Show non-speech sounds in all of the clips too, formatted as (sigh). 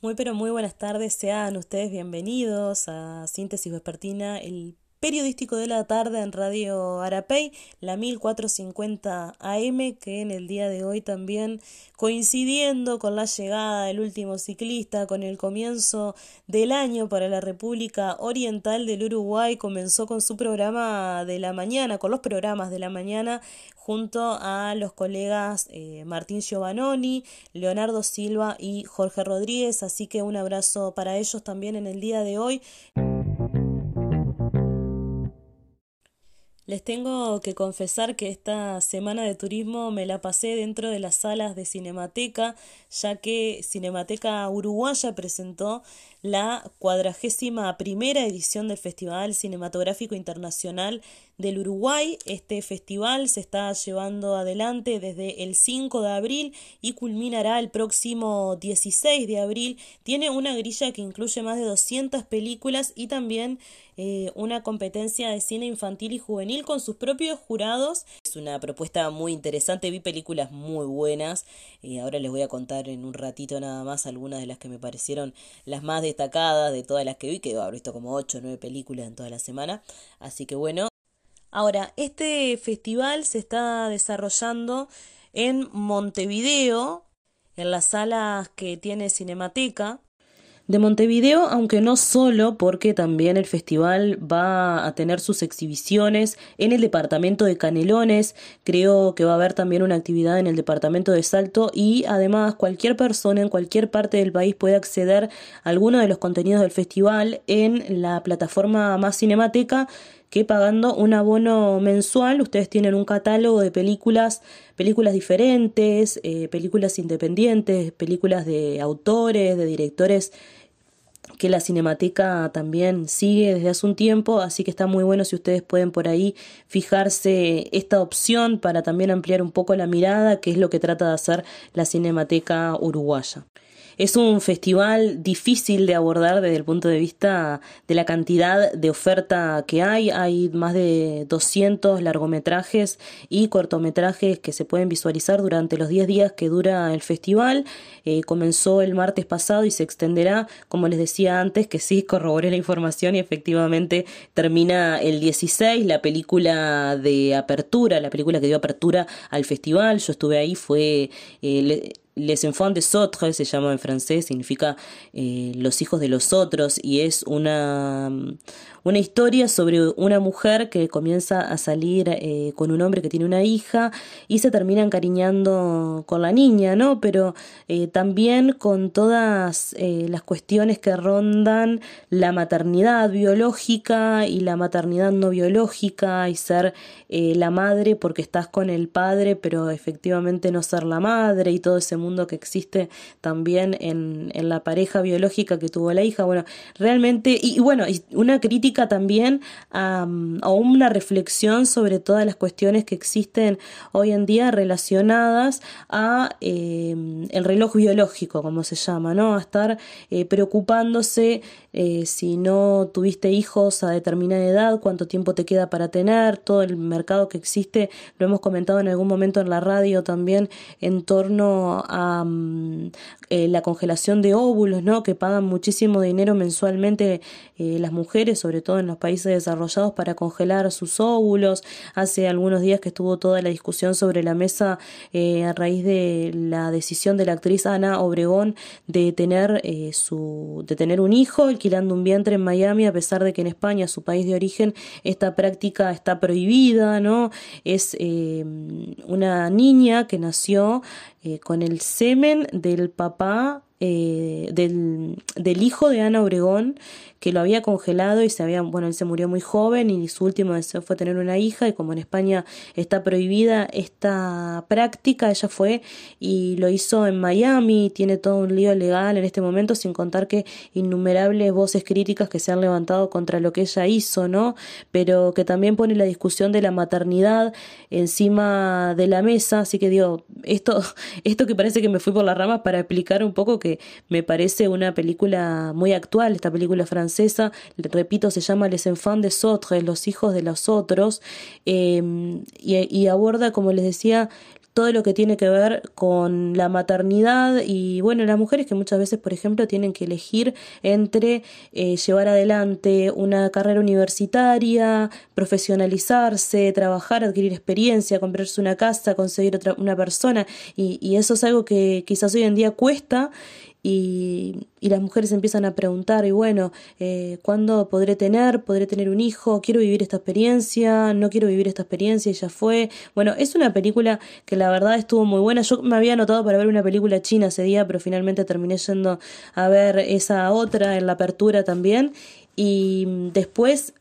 Muy pero muy buenas tardes, sean ustedes bienvenidos a Síntesis Vespertina, el periodístico de la tarde en Radio Arapey, la 1450 AM, que en el día de hoy también coincidiendo con la llegada del último ciclista, con el comienzo del año para la República Oriental del Uruguay, comenzó con su programa de la mañana, con los programas de la mañana, junto a los colegas eh, Martín Giovannoni, Leonardo Silva y Jorge Rodríguez, así que un abrazo para ellos también en el día de hoy. Les tengo que confesar que esta semana de turismo me la pasé dentro de las salas de Cinemateca, ya que Cinemateca Uruguaya presentó la cuadragésima primera edición del Festival Cinematográfico Internacional del Uruguay. Este festival se está llevando adelante desde el 5 de abril y culminará el próximo 16 de abril. Tiene una grilla que incluye más de 200 películas y también eh, una competencia de cine infantil y juvenil con sus propios jurados. Es una propuesta muy interesante, vi películas muy buenas. y ahora les voy a contar en un ratito nada más algunas de las que me parecieron las más destacadas de todas las que vi, que he visto como 8 o 9 películas en toda la semana. Así que bueno, Ahora, este festival se está desarrollando en Montevideo, en las salas que tiene Cinemateca. De Montevideo, aunque no solo porque también el festival va a tener sus exhibiciones en el departamento de Canelones, creo que va a haber también una actividad en el departamento de Salto y además cualquier persona en cualquier parte del país puede acceder a alguno de los contenidos del festival en la plataforma Más Cinemateca que pagando un abono mensual ustedes tienen un catálogo de películas, películas diferentes, eh, películas independientes, películas de autores, de directores que la Cinemateca también sigue desde hace un tiempo, así que está muy bueno si ustedes pueden por ahí fijarse esta opción para también ampliar un poco la mirada, que es lo que trata de hacer la Cinemateca uruguaya. Es un festival difícil de abordar desde el punto de vista de la cantidad de oferta que hay. Hay más de 200 largometrajes y cortometrajes que se pueden visualizar durante los 10 días que dura el festival. Eh, comenzó el martes pasado y se extenderá, como les decía antes, que sí corroboré la información y efectivamente termina el 16, la película de apertura, la película que dio apertura al festival. Yo estuve ahí, fue... Eh, Les Enfants des Autres se llama en francés, significa eh, los hijos de los otros y es una, una historia sobre una mujer que comienza a salir eh, con un hombre que tiene una hija y se termina encariñando con la niña, ¿no? Pero eh, también con todas eh, las cuestiones que rondan la maternidad biológica y la maternidad no biológica y ser la madre porque estás con el padre, pero efectivamente no ser la madre y todo ese mundo que existe también en, en la pareja biológica que tuvo la hija. Bueno, realmente, y, y bueno, una crítica también a, una reflexión sobre todas las cuestiones que existen hoy en día relacionadas a em, el reloj biológico, como se llama, ¿no? A estar eh, preocupándose eh, si no tuviste hijos a determinada edad, cuánto tiempo te queda para tener, todo el mercado que existe, lo hemos comentado en algún momento en la radio también en torno a eh, la congelación de óvulos, ¿no? Que pagan muchísimo dinero mensualmente las mujeres, sobre todo en los países desarrollados, para congelar sus óvulos. Hace algunos días que estuvo toda la discusión sobre la mesa eh, a raíz de la decisión de la actriz Ana Obregón de tener eh, su de tener un hijo alquilando un vientre en Miami a pesar de que en España su país de origen esta práctica está prohibida no es eh, una niña que nació con el semen del papá del, del, hijo de Ana Obregón que lo había congelado y se había, bueno, él se murió muy joven y su último deseo fue tener una hija y como en España está prohibida esta práctica, ella fue y lo hizo en Miami, tiene todo un lío legal en este momento, sin contar que innumerables voces críticas que se han levantado contra lo que ella hizo, ¿no? Pero que también pone la discusión de la maternidad encima de la mesa, así que digo, esto, (laughs) esto que parece que me fui por las ramas para explicar un poco que me parece una película muy actual, esta película francesa francesa, repito, se llama Les Enfants des Autres, los hijos de los otros, em, y, aborda, como les decía, todo lo que tiene que ver con la maternidad y bueno, las mujeres que muchas veces, por ejemplo, tienen que elegir entre eh, llevar adelante una carrera universitaria, profesionalizarse, trabajar, adquirir experiencia, comprarse una casa, conseguir otra, una persona y, y eso es algo que quizás hoy en día cuesta y, las mujeres empiezan a preguntar, y bueno, eh, ¿cuándo podré tener? ¿Podré tener un hijo? ¿Quiero vivir esta experiencia? ¿No quiero vivir esta experiencia? Y ya fue. Bueno, es una película que la verdad estuvo muy buena. Yo me había anotado para ver una película china ese día, pero finalmente terminé yendo a ver esa otra en la apertura también. Y después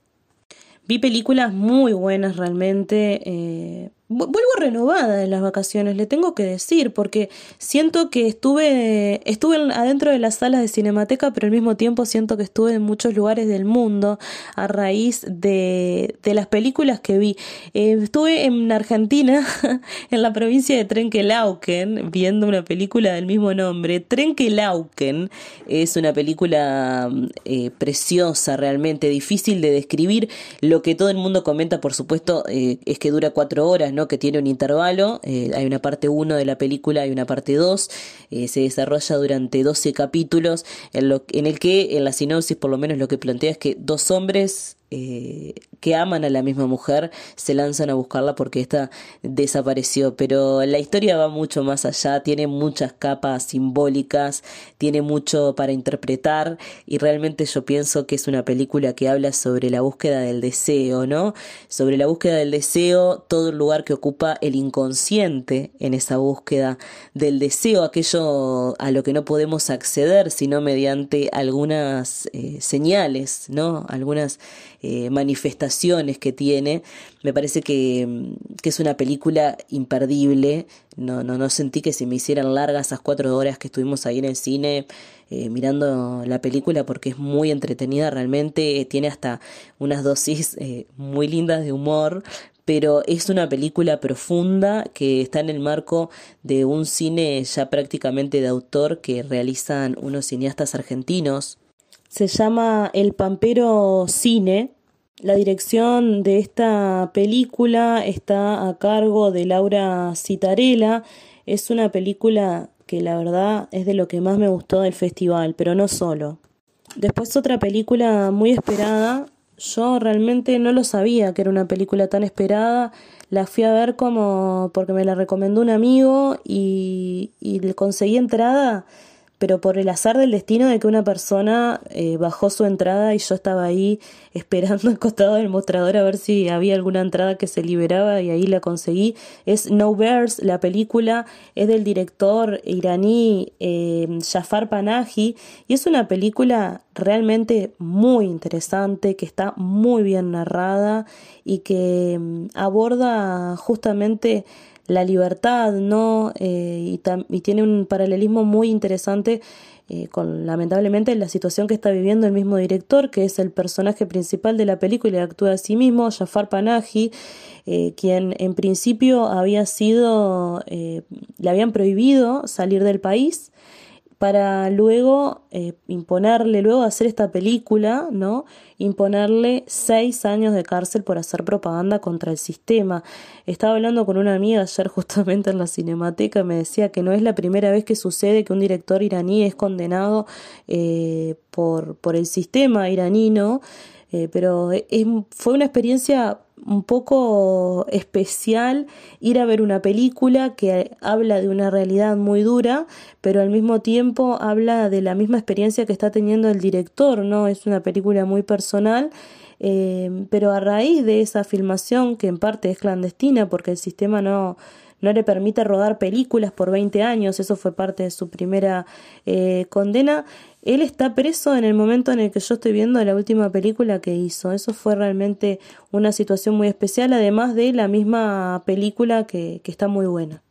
vi películas muy buenas realmente. Eh, vuelvo renovada en las vacaciones, le tengo que decir, porque siento que estuve, estuve adentro de las salas de Cinemateca, pero al mismo tiempo siento que estuve en muchos lugares del mundo a raíz de, de las películas que vi. Eh, estuve en Argentina, (laughs) en la provincia de Trenquelauquen, viendo una película del mismo nombre. Trenquelauquen es una película eh, preciosa, realmente difícil de describir. Lo que todo el mundo comenta, por supuesto, eh, es que dura cuatro horas, que tiene un intervalo, eh, hay una parte 1 de la película, hay una parte 2, eh, se desarrolla durante 12 capítulos, en, lo, en el que en la sinopsis por lo menos lo que plantea es que dos hombres eh, que aman a la misma mujer se lanzan a buscarla porque esta desapareció. Pero la historia va mucho más allá, tiene muchas capas simbólicas, tiene mucho para interpretar y realmente yo pienso que es una película que habla sobre la búsqueda del deseo, ¿no? Sobre la búsqueda del deseo, todo el lugar que ocupa el inconsciente en esa búsqueda del deseo, aquello a lo que no podemos acceder sino mediante algunas eh, señales, ¿no? Algunas eh, manifestaciones que tiene. Me parece que, que, es una película imperdible. No, no, sentí que se me hicieran largas esas cuatro horas que estuvimos ahí en el cine eh, mirando la película porque es muy entretenida realmente. tiene hasta unas dosis eh, muy lindas de humor, pero es una película profunda que está en el marco de un cine ya prácticamente de autor que realizan unos cineastas argentinos se llama El Pampero Cine. La dirección de esta película está a cargo de Laura Citarella. Es una película que la verdad es de lo que más me gustó del festival, pero no solo. Después otra película muy esperada. Yo realmente no lo sabía que era una película tan esperada. La fui a ver como porque me la recomendó un amigo y, y conseguí entrada pero por el azar del destino de que una persona eh, bajó su entrada y yo estaba ahí (laughs) esperando al costado del mostrador a ver si había alguna entrada que se liberaba y ahí la conseguí. Es No Bears, la película es del director iraní eh, Jafar Panahi y es una película realmente muy interesante, que está muy bien narrada y que mm, aborda justamente la libertad, ¿no? Eh, y, tiene un paralelismo muy interesante eh, con, lamentablemente, la situación que está viviendo el mismo director, que es el personaje principal de la película y actúa a sí mismo, Jafar Panahi, eh, quien en principio había sido, le habían prohibido salir del país para luego eh, imponerle, luego de hacer esta película, ¿no? Imponerle seis años de cárcel por hacer propaganda contra el sistema. Estaba hablando con una amiga ayer (laughs) justamente en la cinemateca, me decía que no es la primera vez que sucede que un director iraní es condenado eh, por, por el sistema iraní, ¿no? Eh, pero fue una experiencia un poco especial ir a ver una película que habla de una realidad muy dura, pero al mismo tiempo habla de la misma experiencia que está teniendo el director, ¿no? Es una película muy personal. Eh, pero a raíz de esa filmación, que en parte es clandestina porque el sistema no, no le permite rodar películas por 20 años, eso fue parte de su primera eh, condena, él está preso en el momento en el que yo estoy viendo la última película que hizo. Eso fue realmente una situación muy especial, además de la misma película que, que está muy buena.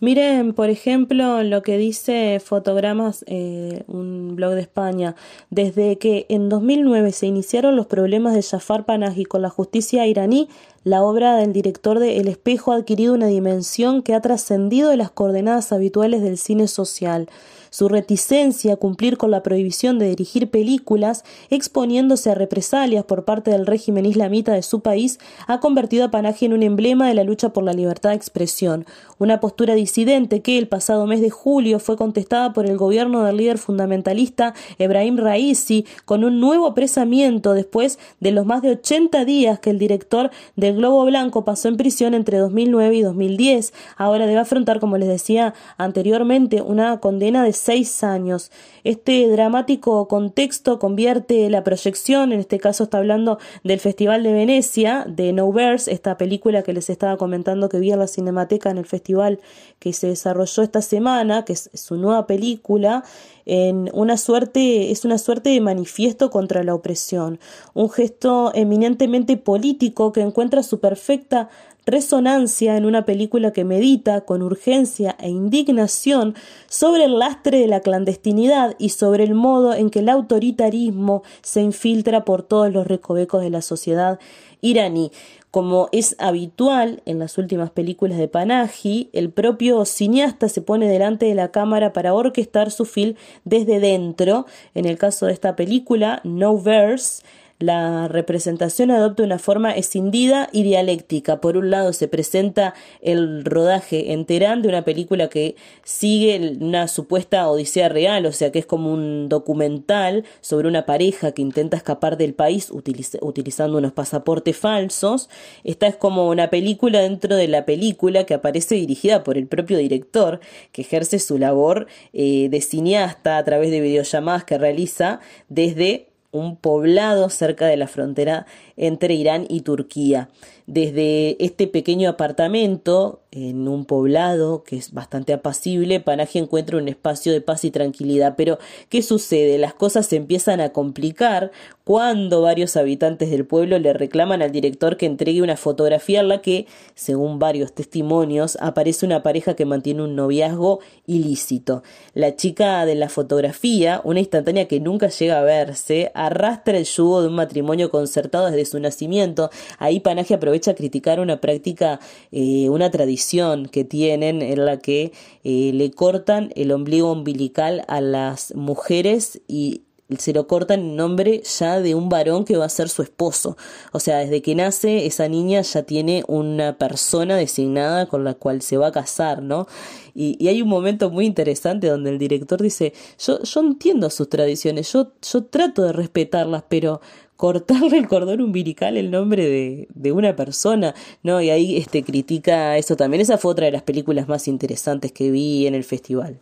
Miren, por ejemplo, lo que dice Fotogramas, eh, un blog de España. Desde que en 2009 se iniciaron los problemas de Jafar Panahi con la justicia iraní, la obra del director de El espejo ha adquirido una dimensión que ha trascendido de las coordenadas habituales del cine social su reticencia a cumplir con la prohibición de dirigir películas, exponiéndose a represalias por parte del régimen islamita de su país, ha convertido a Panaji en un emblema de la lucha por la libertad de expresión, una postura disidente que el pasado mes de julio fue contestada por el gobierno del líder fundamentalista Ebrahim Raisi con un nuevo apresamiento después de los más de 80 días que el director del Globo Blanco pasó en prisión entre 2009 y 2010. Ahora debe afrontar, como les decía anteriormente, una condena de seis años. Este dramático contexto convierte la proyección, en este caso está hablando del Festival de Venecia, de No Verse, esta película que les estaba comentando que vi en la Cinemateca en el festival que se desarrolló esta semana, que es su nueva película, en una suerte, es una suerte de manifiesto contra la opresión, un gesto eminentemente político que encuentra su perfecta resonancia en una película que medita con urgencia e indignación sobre el lastre de la clandestinidad y sobre el modo en que el autoritarismo se infiltra por todos los recovecos de la sociedad iraní. Como es habitual en las últimas películas de Panahi, el propio cineasta se pone delante de la cámara para orquestar su film desde dentro. En el caso de esta película, No Verse, la representación adopta una forma escindida y dialéctica. Por un lado se presenta el rodaje en de una película que sigue una supuesta odisea real, o sea que es como un documental sobre una pareja que intenta escapar del país utilizando unos pasaportes falsos. Esta es como una película dentro de la película que aparece dirigida por el propio director, que ejerce su labor eh, de cineasta a través de videollamadas que realiza desde un poblado cerca de la frontera entre Irán y Turquía. Desde este pequeño apartamento, en un poblado que es bastante apacible, Panaje encuentra un espacio de paz y tranquilidad. Pero, ¿qué sucede? Las cosas se empiezan a complicar cuando varios habitantes del pueblo le reclaman al director que entregue una fotografía en la que, según varios testimonios, aparece una pareja que mantiene un noviazgo ilícito. La chica de la fotografía, una instantánea que nunca llega a verse, arrastra el yugo de un matrimonio concertado desde su nacimiento. Ahí Panaje aprovecha a criticar una práctica, eh, una tradición que tienen en la que eh, le cortan el ombligo umbilical a las mujeres y se lo cortan en nombre ya de un varón que va a ser su esposo. O sea, desde que nace esa niña ya tiene una persona designada con la cual se va a casar, ¿no? Y, hay un momento muy interesante donde el director dice, yo, entiendo sus tradiciones, yo trato de respetarlas, pero cortarle el cordón umbilical el nombre de, de, una persona, ¿no? Y ahí este, critica eso también. Esa fue otra de las películas más interesantes que vi en el festival.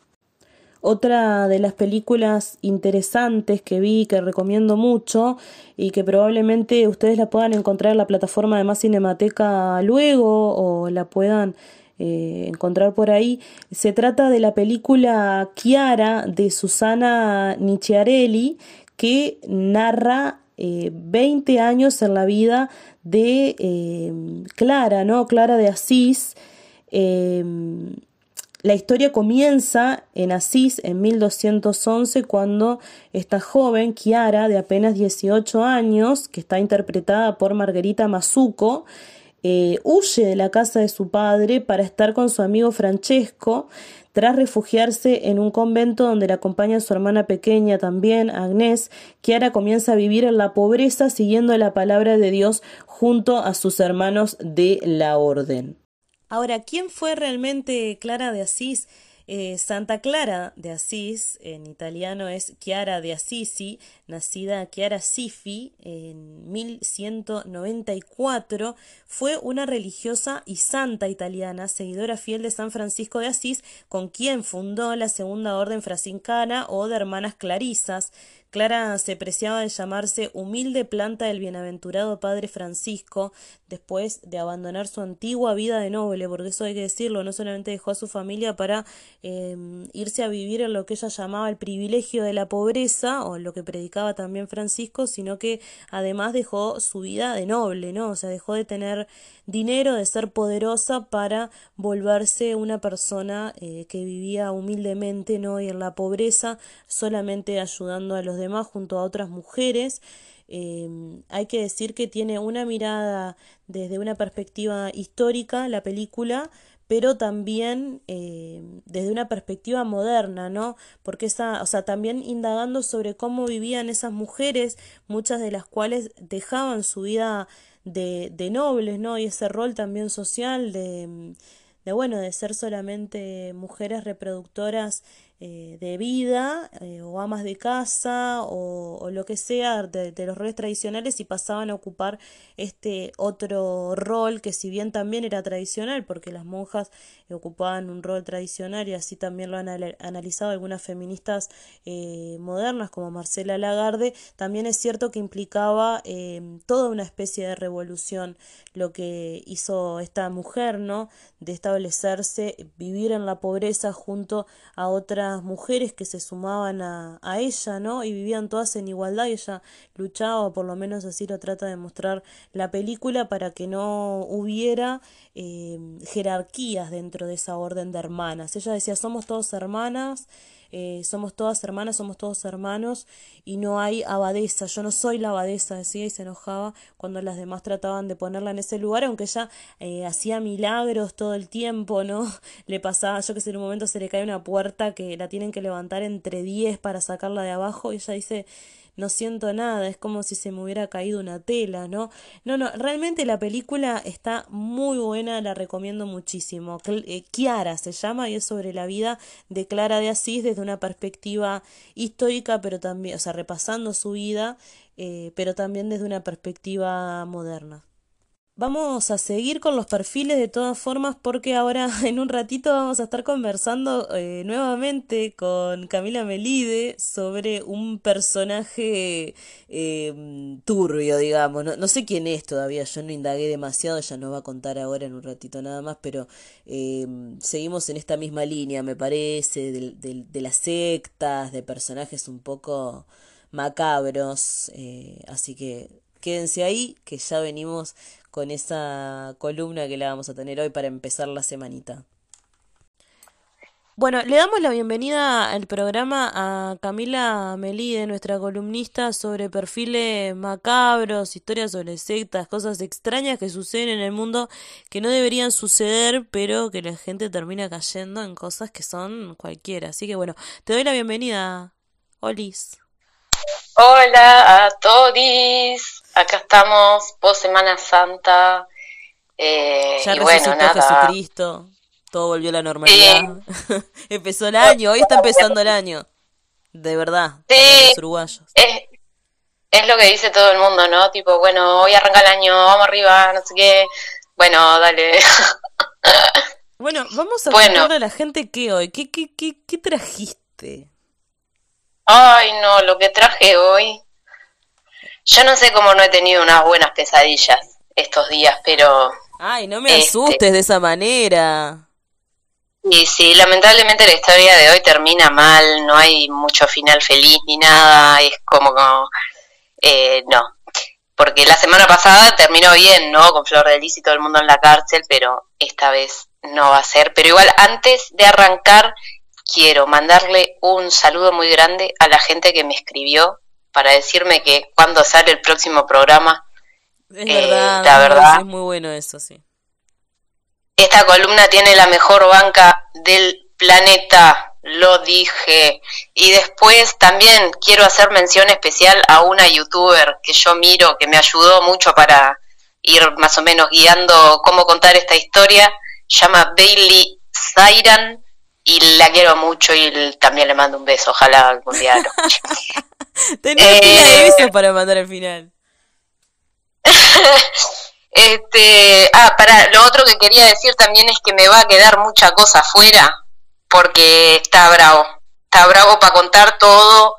Otra de las películas interesantes que vi, que recomiendo mucho y que probablemente ustedes la puedan encontrar en la plataforma de Más Cinemateca luego o la puedan eh, encontrar por ahí, se trata de la película Chiara de Susana Nicciarelli que narra 20 eh, años en la vida de eh, Clara, ¿no? Clara de Asís. La historia comienza en Asís en 1211 cuando esta joven, Chiara, de apenas 18 años, que está interpretada por Margarita Mazuco, eh, huye de la casa de su padre para estar con su amigo Francesco, tras refugiarse en un convento donde la acompaña su hermana pequeña también, Agnés, Chiara comienza a vivir en la pobreza siguiendo la palabra de Dios junto a sus hermanos de la orden. Ahora, ¿quién fue realmente Clara de Asís? Eh, Santa Clara de Asís, en italiano es Chiara de Assisi, nacida Chiara Sifi en 1194, fue una religiosa y santa italiana, seguidora fiel de San Francisco de Asís, con quien fundó la segunda orden franciscana o de hermanas clarisas. Clara se preciaba de llamarse humilde planta del bienaventurado padre Francisco, después de abandonar su antigua vida de noble, porque eso hay que decirlo, no solamente dejó a su familia para em, irse a vivir en lo que ella llamaba el privilegio de la pobreza, o lo que predicaba también Francisco, sino que además dejó su vida de noble, ¿no? O sea, dejó de tener dinero, de ser poderosa para volverse una persona eh, que vivía humildemente, ¿no? Y en la pobreza, solamente ayudando a los demás junto a otras mujeres. Em, hay que decir que tiene una mirada desde una perspectiva histórica, la película, pero también em, desde una perspectiva moderna, ¿no? Porque esa, o sea, también indagando sobre cómo vivían esas mujeres, muchas de las cuales dejaban su vida de, de nobles, ¿no? Y ese rol también social de, de bueno, de ser solamente mujeres reproductoras eh, de vida eh, o amas de casa o, lo que sea de, los roles tradicionales y pasaban a ocupar este otro rol que si bien también era tradicional porque las monjas ocupaban un rol tradicional y así también lo han analizado algunas feministas eh, modernas como Marcela Lagarde, también es cierto que implicaba toda una especie de revolución lo que hizo esta mujer, ¿no? De establecerse, vivir en la pobreza junto a otras mujeres que se sumaban a, a ella, ¿no? Y vivían todas en igualdad y ella luchaba, por lo menos así lo trata de mostrar la película, para que no hubiera eh, jerarquías dentro de esa orden de hermanas. Ella decía, somos todos hermanas, eh, somos todas hermanas, somos todos hermanos y no hay abadesa, yo no soy la abadesa, decía y se enojaba cuando las demás trataban de ponerla en ese lugar, aunque ella eh, hacía milagros todo el tiempo, ¿no? (laughs) Le pasaba, yo que sé, en un momento se le cae una puerta que la tienen que levantar entre 10 para sacarla de abajo y ella dice, no siento nada, es como si se me hubiera caído una tela, ¿no? No, no, realmente la película está muy buena, la recomiendo muchísimo. Kiara eh, se llama y es sobre la vida de Clara de Asís desde una perspectiva histórica, pero también, o sea, repasando su vida, eh, pero también desde una perspectiva moderna. Vamos a seguir con los perfiles de todas formas porque ahora (laughs) en un ratito vamos a estar conversando eh, nuevamente con Camila Melide sobre un personaje eh, turbio, digamos. No, sé quién es todavía, yo no indagué demasiado, ella nos va a contar ahora en un ratito nada más, pero eh, seguimos en esta misma línea, me parece, de, de las sectas, de personajes un poco macabros, así que quédense ahí, que ya venimos con esa columna que la vamos a tener hoy para empezar la semanita. Bueno, le damos la bienvenida al programa a Camila Melide, nuestra columnista sobre perfiles macabros, historias sobre sectas, cosas extrañas que suceden en el mundo que no deberían suceder, pero que la gente termina cayendo en cosas que son cualquiera. Así que bueno, te doy la bienvenida, Olis. Hola a todos acá estamos, post Semana Santa. Eh, ya y bueno, nada. Jesucristo, todo volvió a la normalidad. (laughs) Empezó el año, hoy está empezando el año. De verdad, sí, los uruguayos. Es, es lo que dice todo el mundo, ¿no? Tipo, bueno, hoy arranca el año, vamos arriba, no sé qué. Bueno, dale. (laughs) bueno, vamos a bueno. a la gente qué hoy. ¿Qué, qué, qué, qué trajiste? Ay, no, lo que traje hoy yo no sé cómo no he tenido unas buenas pesadillas estos días, pero... Ay, no me este, asustes de esa manera. Y sí, lamentablemente la historia de hoy termina mal, no hay mucho final feliz ni nada, es como, eh, no, porque la semana pasada terminó bien, ¿no? Con Flor de Lis y todo el mundo en la cárcel, pero esta vez no va a ser. Pero igual, antes de arrancar, quiero mandarle un saludo muy grande a la gente que me escribió para decirme que cuando sale el próximo programa. Es eh, verdad, la verdad. Es muy bueno eso, sí. Esta columna tiene la mejor banca del planeta, lo dije. Y después también quiero hacer mención especial a una youtuber que yo miro, que me ayudó mucho para ir más o menos guiando cómo contar esta historia. llama Bailey Zairan y la quiero mucho y también le mando un beso. Ojalá algún día lo (laughs) (laughs) Tenía eh, eso para mandar al final. (laughs) este, ah, para lo otro que quería decir también es que me va a quedar mucha cosa afuera porque está bravo. Está bravo para contar todo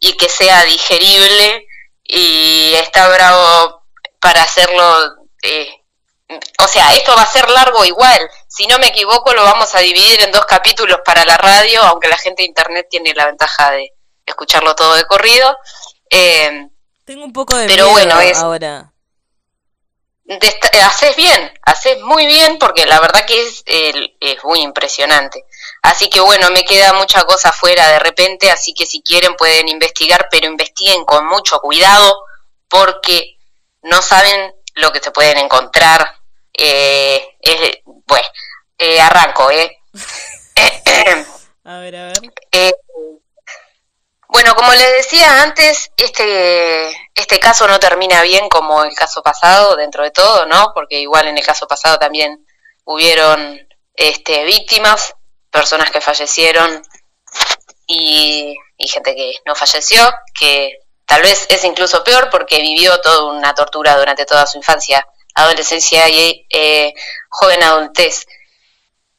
y que sea digerible y está bravo para hacerlo eh, o sea, esto va a ser largo igual. Si no me equivoco, lo vamos a dividir en dos capítulos para la radio, aunque la gente de internet tiene la ventaja de escucharlo todo de corrido. Eh, Tengo un poco de pero bueno, es, ahora. haces bien, haces muy bien porque la verdad que es, es muy impresionante. Así que bueno, me queda mucha cosa fuera de repente, así que si quieren pueden investigar, pero investiguen con mucho cuidado porque no saben lo que se pueden encontrar. Eh, bueno, eh, arranco, ¿eh? (laughs) a ver, a ver. Bueno, como les decía antes, este, este caso no termina bien como el caso pasado, dentro de todo, ¿no? Porque igual en el caso pasado también hubieron este, víctimas, personas que fallecieron y, y gente que no falleció, que tal vez es incluso peor porque vivió toda una tortura durante toda su infancia, adolescencia y eh, joven adultez.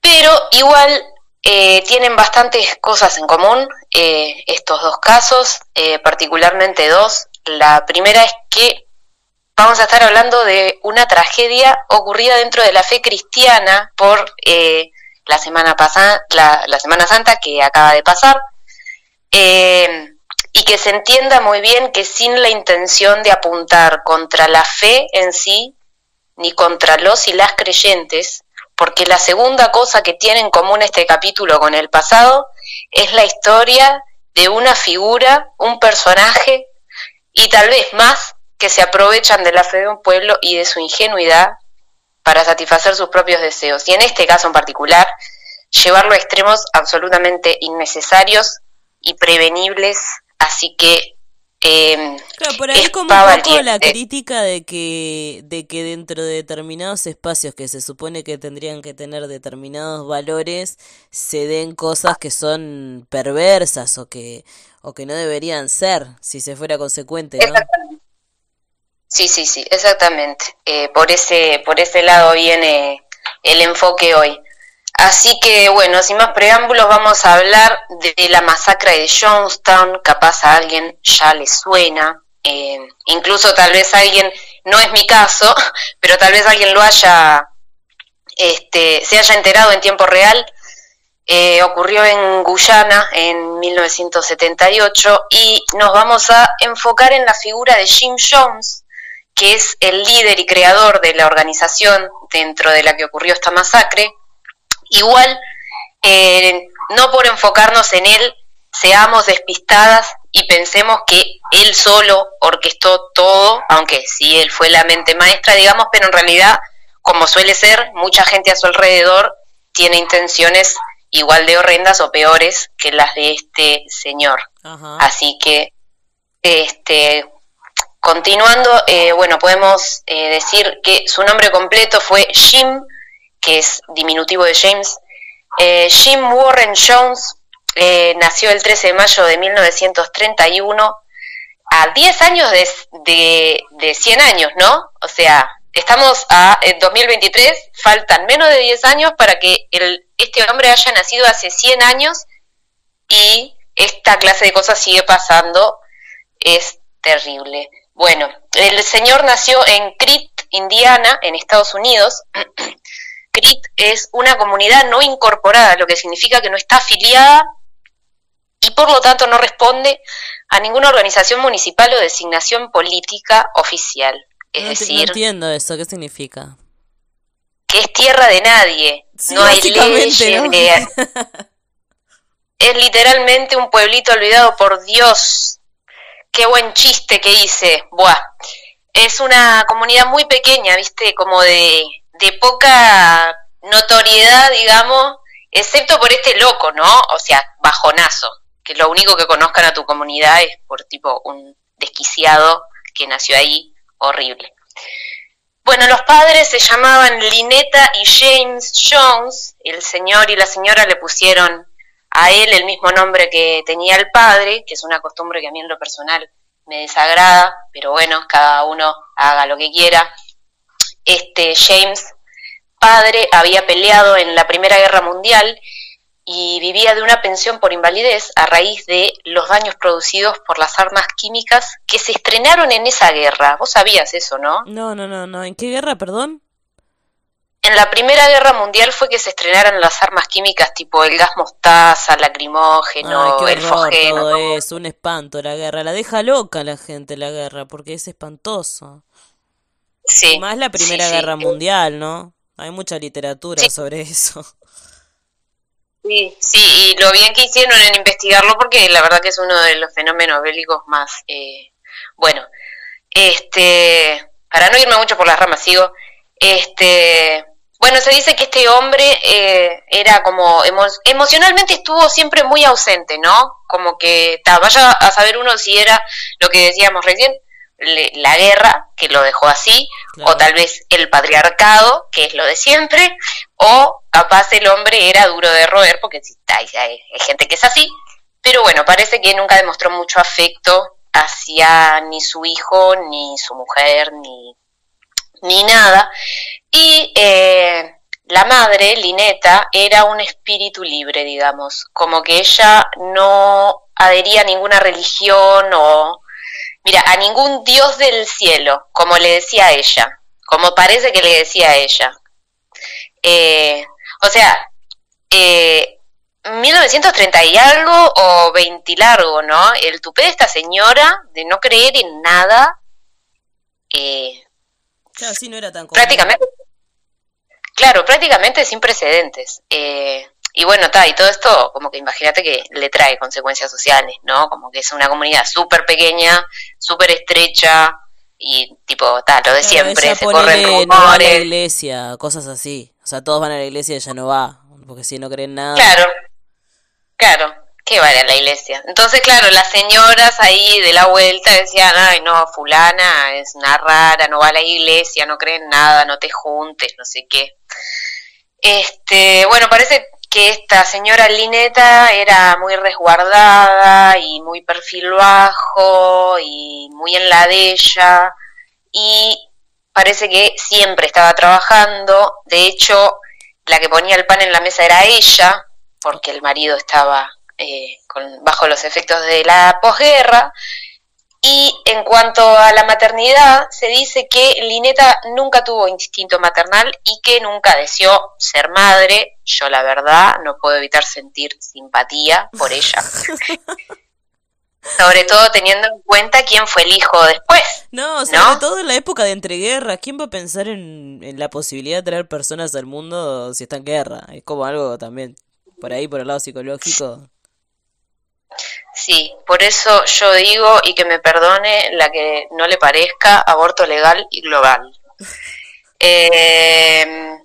Pero igual eh, tienen bastantes cosas en común eh, estos dos casos, eh, particularmente dos. La primera es que vamos a estar hablando de una tragedia ocurrida dentro de la fe cristiana por la semana pasada, la, la, Semana Santa que acaba de pasar, y que se entienda muy bien que sin la intención de apuntar contra la fe en sí, ni contra los y las creyentes, porque la segunda cosa que tiene en común este capítulo con el pasado es la historia de una figura, un personaje y tal vez más que se aprovechan de la fe de un pueblo y de su ingenuidad para satisfacer sus propios deseos. Y en este caso en particular, llevarlo a extremos absolutamente innecesarios y prevenibles. Así que eh, claro, por ahí como un poco la crítica de que, de que dentro de determinados espacios que se supone que tendrían que tener determinados valores, se den cosas que son perversas o que, o que no deberían ser, si se fuera consecuente, ¿no? Sí, sí, sí, exactamente. Eh, por ese, por ese lado viene el enfoque hoy. Así que bueno, sin más preámbulos vamos a hablar de la masacre de Jonestown, capaz a alguien ya le suena, eh, incluso tal vez alguien, no es mi caso, (laughs) pero tal vez alguien lo haya, este, se haya enterado en tiempo real. Eh, ocurrió en Guyana en 1978 y nos vamos a enfocar en la figura de Jim Jones, que es el líder y creador de la organización dentro de la que ocurrió esta masacre Igual, eh, no por enfocarnos en él, seamos despistadas y pensemos que él solo orquestó todo, aunque sí, él fue la mente maestra, digamos, pero en realidad, como suele ser, mucha gente a su alrededor tiene intenciones igual de horrendas o peores que las de este señor. Así que, este, continuando, eh, bueno, podemos eh, decir que su nombre completo fue Jim que es diminutivo de James. Eh, Jim Warren Jones eh, nació el 13 de mayo de 1931, a 10 años de, de, 100 años, ¿no? O sea, estamos a 2023, faltan menos de 10 años para que el, este hombre haya nacido hace 100 años y esta clase de cosas sigue pasando, es terrible. Bueno, el señor nació en Crete, Indiana, en Estados Unidos, (clears throat) CRIT es una comunidad no incorporada, lo que significa que no está afiliada y por lo tanto no responde a ninguna organización municipal o designación política oficial. Es decir, no entiendo eso, ¿qué significa? Que es tierra de nadie, no hay leyes. (laughs) es literalmente un pueblito olvidado por Dios. Qué buen chiste que hice. Buah. Es una comunidad muy pequeña, ¿viste? Como de de poca notoriedad, digamos, excepto por este loco, ¿no? O sea, bajonazo, que lo único que conozcan a tu comunidad es por tipo un desquiciado que nació ahí, horrible. Bueno, los padres se llamaban Lineta y James Jones, el señor y la señora le pusieron a él el mismo nombre que tenía el padre, que es una costumbre que a mí en lo personal me desagrada, pero bueno, cada uno haga lo que quiera. Este James padre había peleado en la Primera Guerra Mundial y vivía de una pensión por invalidez a raíz de los daños producidos por las armas químicas que se estrenaron en esa guerra. Vos sabías eso, ¿no? No, no, no, no. ¿En qué guerra, perdón? En la Primera Guerra Mundial fue que se estrenaron las armas químicas tipo el gas mostaza, lacrimógeno, el fogeno. es un espanto la guerra. La deja loca la gente la guerra porque es espantoso. Sí. Más la Primera Guerra Mundial, ¿no? Hay mucha literatura sobre eso. Sí, sí, y lo bien que hicieron en investigarlo porque la verdad que es uno de los fenómenos bélicos más, eh, bueno, Este, para no irme mucho por las ramas, sigo. Este, bueno, se dice que este hombre eh, era como emocionalmente estuvo siempre muy ausente, ¿no? Como que vaya a saber uno si era lo que decíamos recién, la guerra, que lo dejó así, o tal vez el patriarcado, que es lo de siempre, o capaz el hombre era duro de roer, porque hay, hay gente que es así, pero bueno, parece que nunca demostró mucho afecto hacia ni su hijo, ni su mujer, ni, ni nada. Y eh, la madre, Lineta, era un espíritu libre, digamos, como que ella no adhería a ninguna religión o, mira, a ningún dios del cielo, como le decía a ella, como parece que le decía a ella. Eh, o sea, eh, 1930 y algo o 20 largo, ¿no? El tupé de esta señora de no creer en nada. Eh, claro, sí, no era tan Prácticamente Claro, prácticamente sin precedentes. Eh, y bueno, está, y todo esto, como que imagínate que le trae consecuencias sociales, ¿no? Como que es una comunidad súper pequeña, súper estrecha, y tipo, tal, lo de siempre, se corren rumores. No a la iglesia, cosas así. O sea, todos van a la iglesia y ella no va, porque si no creen nada. Claro, claro que vaya a la iglesia. Entonces, claro, las señoras ahí de la vuelta decían, ay, no, fulana es una rara, no va a la iglesia, no cree en nada, no te juntes, no sé qué. Este, bueno, parece que esta señora Lineta era muy resguardada y muy perfil bajo y muy en la de ella y parece que siempre estaba trabajando, de hecho, la que ponía el pan en la mesa era ella, porque el marido estaba eh, con, bajo los efectos de la posguerra. Y en cuanto a la maternidad, se dice que Lineta nunca tuvo instinto maternal y que nunca deseó ser madre. Yo la verdad no puedo evitar sentir simpatía por ella. (laughs) sobre todo teniendo en cuenta quién fue el hijo después. No, sobre todo en la época de entreguerras, ¿quién va a pensar en, en, la posibilidad de traer personas al mundo si está en guerra? Es como algo también por ahí, por el lado psicológico. (laughs) Sí, por eso yo digo, y que me perdone la que no le parezca, aborto legal y global. (laughs) Eh,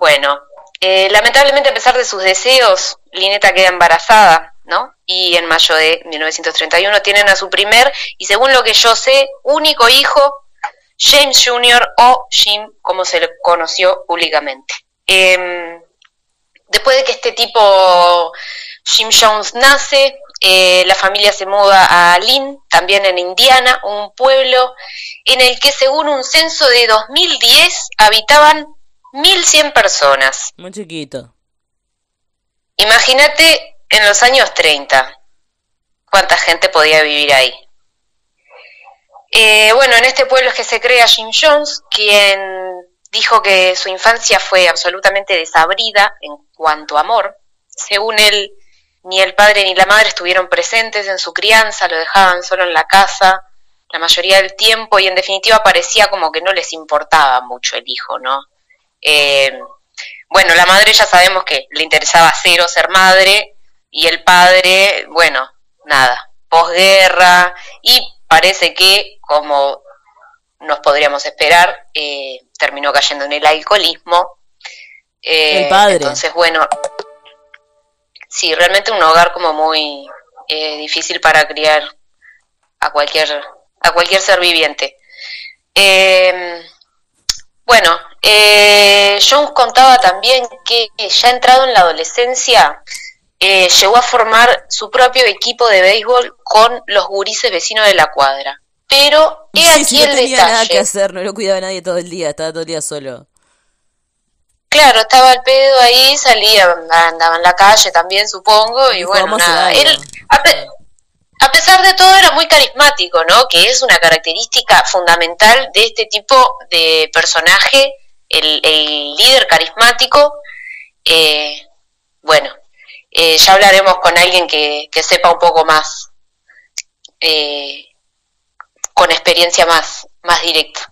bueno, eh, lamentablemente a pesar de sus deseos, Lineta queda embarazada, ¿no? Y en mayo de 1931 tienen a su primer, y según lo que yo sé, único hijo, James Jr. o Jim, como se le conoció públicamente. Em, después de que este tipo, Jim Jones, nace, eh, la familia se muda a Lynn, también en Indiana, un pueblo en el que según un censo de 2010 habitaban 1.100 personas. Muy chiquito. Imagínate en los años 30 cuánta gente podía vivir ahí. Eh, bueno, en este pueblo es que se crea Jim Jones, quien dijo que su infancia fue absolutamente desabrida en cuanto a amor. Según él, ni el padre ni la madre estuvieron presentes en su crianza, lo dejaban solo en la casa la mayoría del tiempo y en definitiva parecía como que no les importaba mucho el hijo, ¿no? Eh, bueno, la madre ya sabemos que le interesaba cero ser madre y el padre, bueno, nada, posguerra y parece que, como nos podríamos esperar, eh, terminó cayendo en el alcoholismo. el padre. Entonces, bueno, sí, realmente un hogar como muy eh, difícil para criar a cualquier, a cualquier ser viviente. Em, bueno, eh, Jones contaba también que ya entrado en la adolescencia, eh, llegó a formar su propio equipo de béisbol con los gurises vecinos de la cuadra. Pero he aquí no tenía nada que hacer, no lo cuidaba nadie todo el día, estaba todo el día solo. Claro, estaba el pedo ahí, salía, andaba en la calle también, supongo, y, bueno, nada. Él, a, pesar de todo, era muy carismático, ¿no? Que es una característica fundamental de este tipo de personaje, el, líder carismático. Eh, bueno, eh, ya hablaremos con alguien que, que sepa un poco más, eh, con experiencia más, más directa a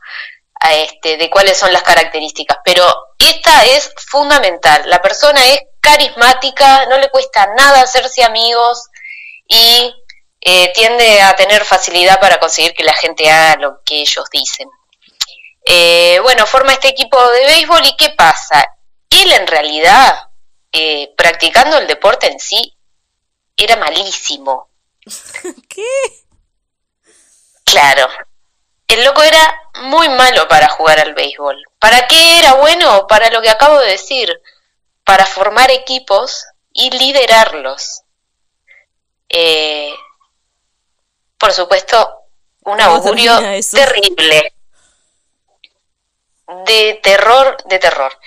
este, de cuáles son las características, pero esta es fundamental. La persona es carismática, no le cuesta nada hacerse amigos y eh, tiende a tener facilidad para conseguir que la gente haga lo que ellos dicen. Eh, bueno, forma este equipo de béisbol y ¿qué pasa? Él en realidad, eh, practicando el deporte en sí, era malísimo. (laughs) ¿Qué? Claro. El loco era muy malo para jugar al béisbol. ¿Para qué era bueno? Para lo que acabo de decir. Para formar equipos y liderarlos. Eh, por supuesto, un augurio terrible. De terror, de terror.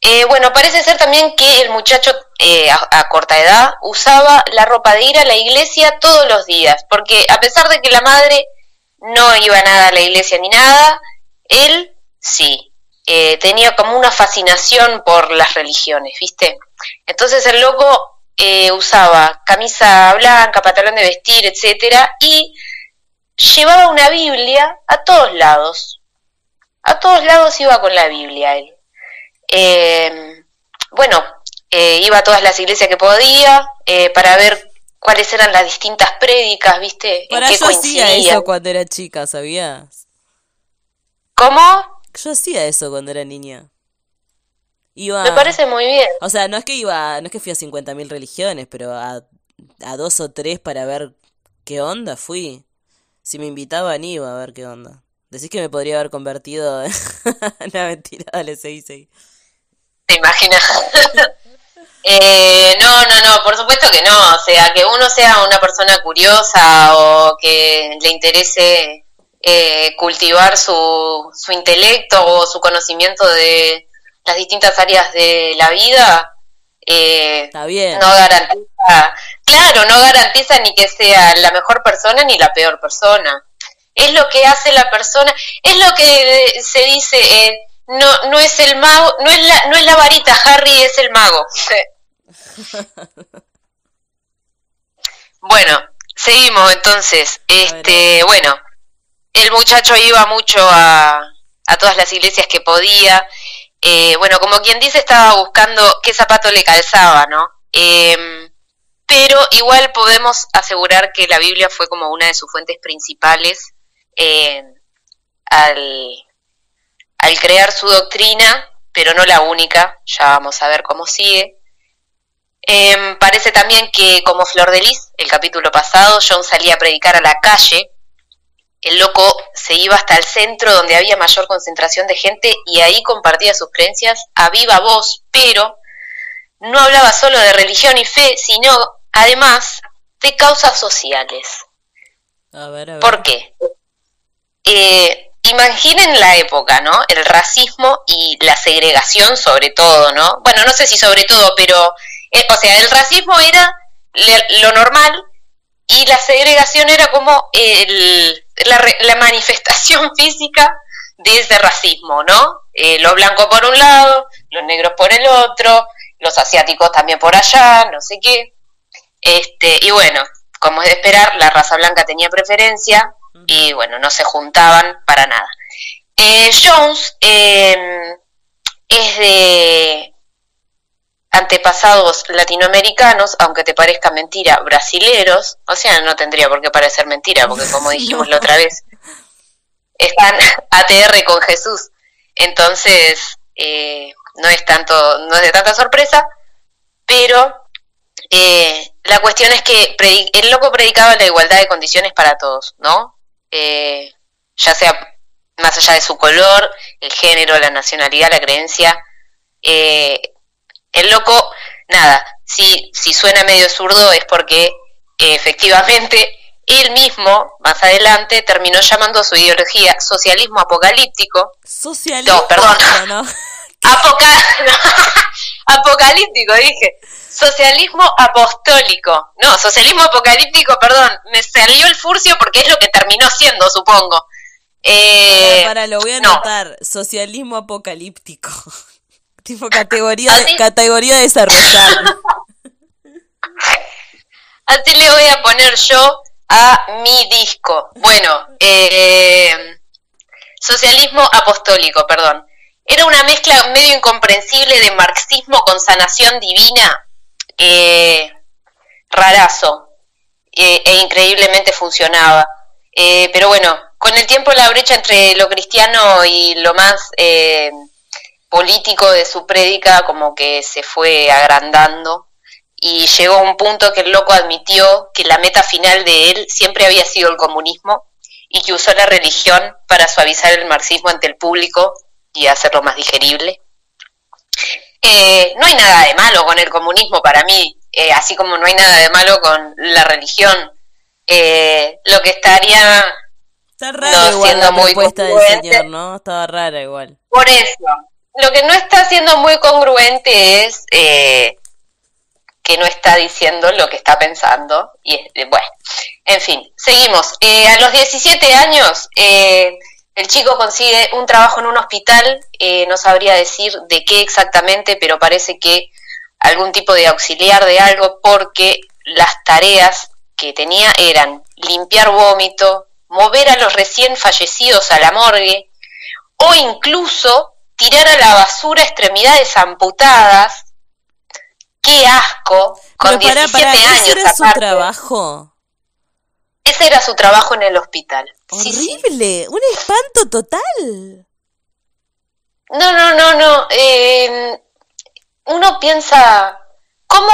Eh, bueno, parece ser también que el muchacho eh, a, corta edad usaba la ropa de ir a la iglesia todos los días, porque a pesar de que la madre no iba nada a la iglesia ni nada, él sí, eh, tenía como una fascinación por las religiones, ¿viste? Entonces el loco usaba camisa blanca, pantalón de vestir, etcétera, y llevaba una Biblia a todos lados. A todos lados iba con la Biblia él. Eh, bueno, eh, iba a todas las iglesias que podía eh, para ver cuáles eran las distintas prédicas, ¿viste? Para yo hacía eso cuando era chica, ¿sabías? ¿Cómo? Yo hacía eso cuando era niña. Iba, Me parece muy bien. O sea, no es que iba, no es que fui a 50.000 religiones, pero a, a dos o tres para ver qué onda fui. Si me invitaban iba a ver qué onda. Decís que me podría haber convertido (laughs) en... una mentira, dale, seguí, seguí. ¿Te imaginas? (laughs) eh, no, no, no, por supuesto que no. O sea, que uno sea una persona curiosa o que le interese eh, cultivar su, su intelecto o su conocimiento de las distintas áreas de la vida, eh, Está bien. no garantiza, claro, no garantiza ni que sea la mejor persona ni la peor persona. Es lo que hace la persona, es lo que se dice, eh, no, no es el mago, no es la, no es la varita, Harry es el mago. (laughs) bueno, seguimos entonces. Este, bueno, el muchacho iba mucho a, a todas las iglesias que podía. Eh, bueno, como quien dice, estaba buscando qué zapato le calzaba, ¿no? Em, pero igual podemos asegurar que la Biblia fue como una de sus fuentes principales eh, al, al crear su doctrina, pero no la única, ya vamos a ver cómo sigue. Em, parece también que como Flor de Lis, el capítulo pasado, John salía a predicar a la calle, el loco se iba hasta el centro donde había mayor concentración de gente y ahí compartía sus creencias a viva voz, pero no hablaba solo de religión y fe, sino además de causas sociales. A ver, a ver. ¿Por qué? Eh, imaginen la época, ¿no? El racismo y la segregación sobre todo, ¿no? Bueno, no sé si sobre todo, pero, eh, o sea, el racismo era lo normal y la segregación era como el, la, manifestación (laughs) física de ese racismo, ¿no? Eh, los blancos por un lado, los negros por el otro, los asiáticos también por allá, no sé qué. Este, y bueno, como es de esperar, la raza blanca tenía preferencia y bueno, no se juntaban para nada. Eh, Jones em, es de antepasados latinoamericanos, aunque te parezca mentira, brasileros, o sea, no tendría por qué parecer mentira, porque (laughs) como dijimos la otra vez, están (laughs) ATR con Jesús, entonces eh, no es tanto, no es de tanta sorpresa, pero eh, la cuestión es que el loco predicaba la igualdad de condiciones para todos, ¿no? Eh, ya sea más allá de su color, el género, la nacionalidad, la creencia. Eh, el loco, nada, si, si suena medio zurdo es porque efectivamente él mismo, más adelante, terminó llamando a su ideología socialismo apocalíptico. Socialismo. No, perdón. No, (laughs) (laughs) apocalíptico, dije. Socialismo apostólico. No, socialismo apocalíptico, perdón. Me salió el furcio porque es lo que terminó siendo, supongo. Eh, para, lo voy a anotar. Socialismo apocalíptico. (laughs) tipo categoría, de, categoría desarrollar. (laughs) Así le voy a poner yo a mi disco. Bueno, eh, socialismo apostólico, perdón. Era una mezcla medio incomprensible de marxismo con sanación divina. Eh, rarazo. e increíblemente funcionaba. pero bueno, con el tiempo la brecha entre lo cristiano y lo más político de su prédica como que se fue agrandando y llegó a un punto que el loco admitió que la meta final de él siempre había sido el comunismo y que usó la religión para suavizar el marxismo ante el público y hacerlo más digerible. No hay nada de malo con el comunismo para mí, eh, así como no hay nada de malo con la religión. Eh, lo que estaría Está rara no siendo muy del señor, ¿no? Estaba rara igual. Por eso, lo que no está siendo muy congruente es eh, que no está diciendo lo que está pensando. Y bueno, en fin, seguimos. Eh, a los 17 años, el chico consigue un trabajo en un hospital, no sabría decir de qué exactamente, pero parece que algún tipo de auxiliar de algo, porque las tareas que tenía eran limpiar vómito, mover a los recién fallecidos a la morgue, o incluso tirar a la basura extremidades amputadas. ¡Qué asco! Con 17 años. ¿Ese era su trabajo? Ese era su trabajo en el hospital. ¡Horrible! ¡Un espanto total! No, no, no, no. Eh, uno piensa, ¿cómo,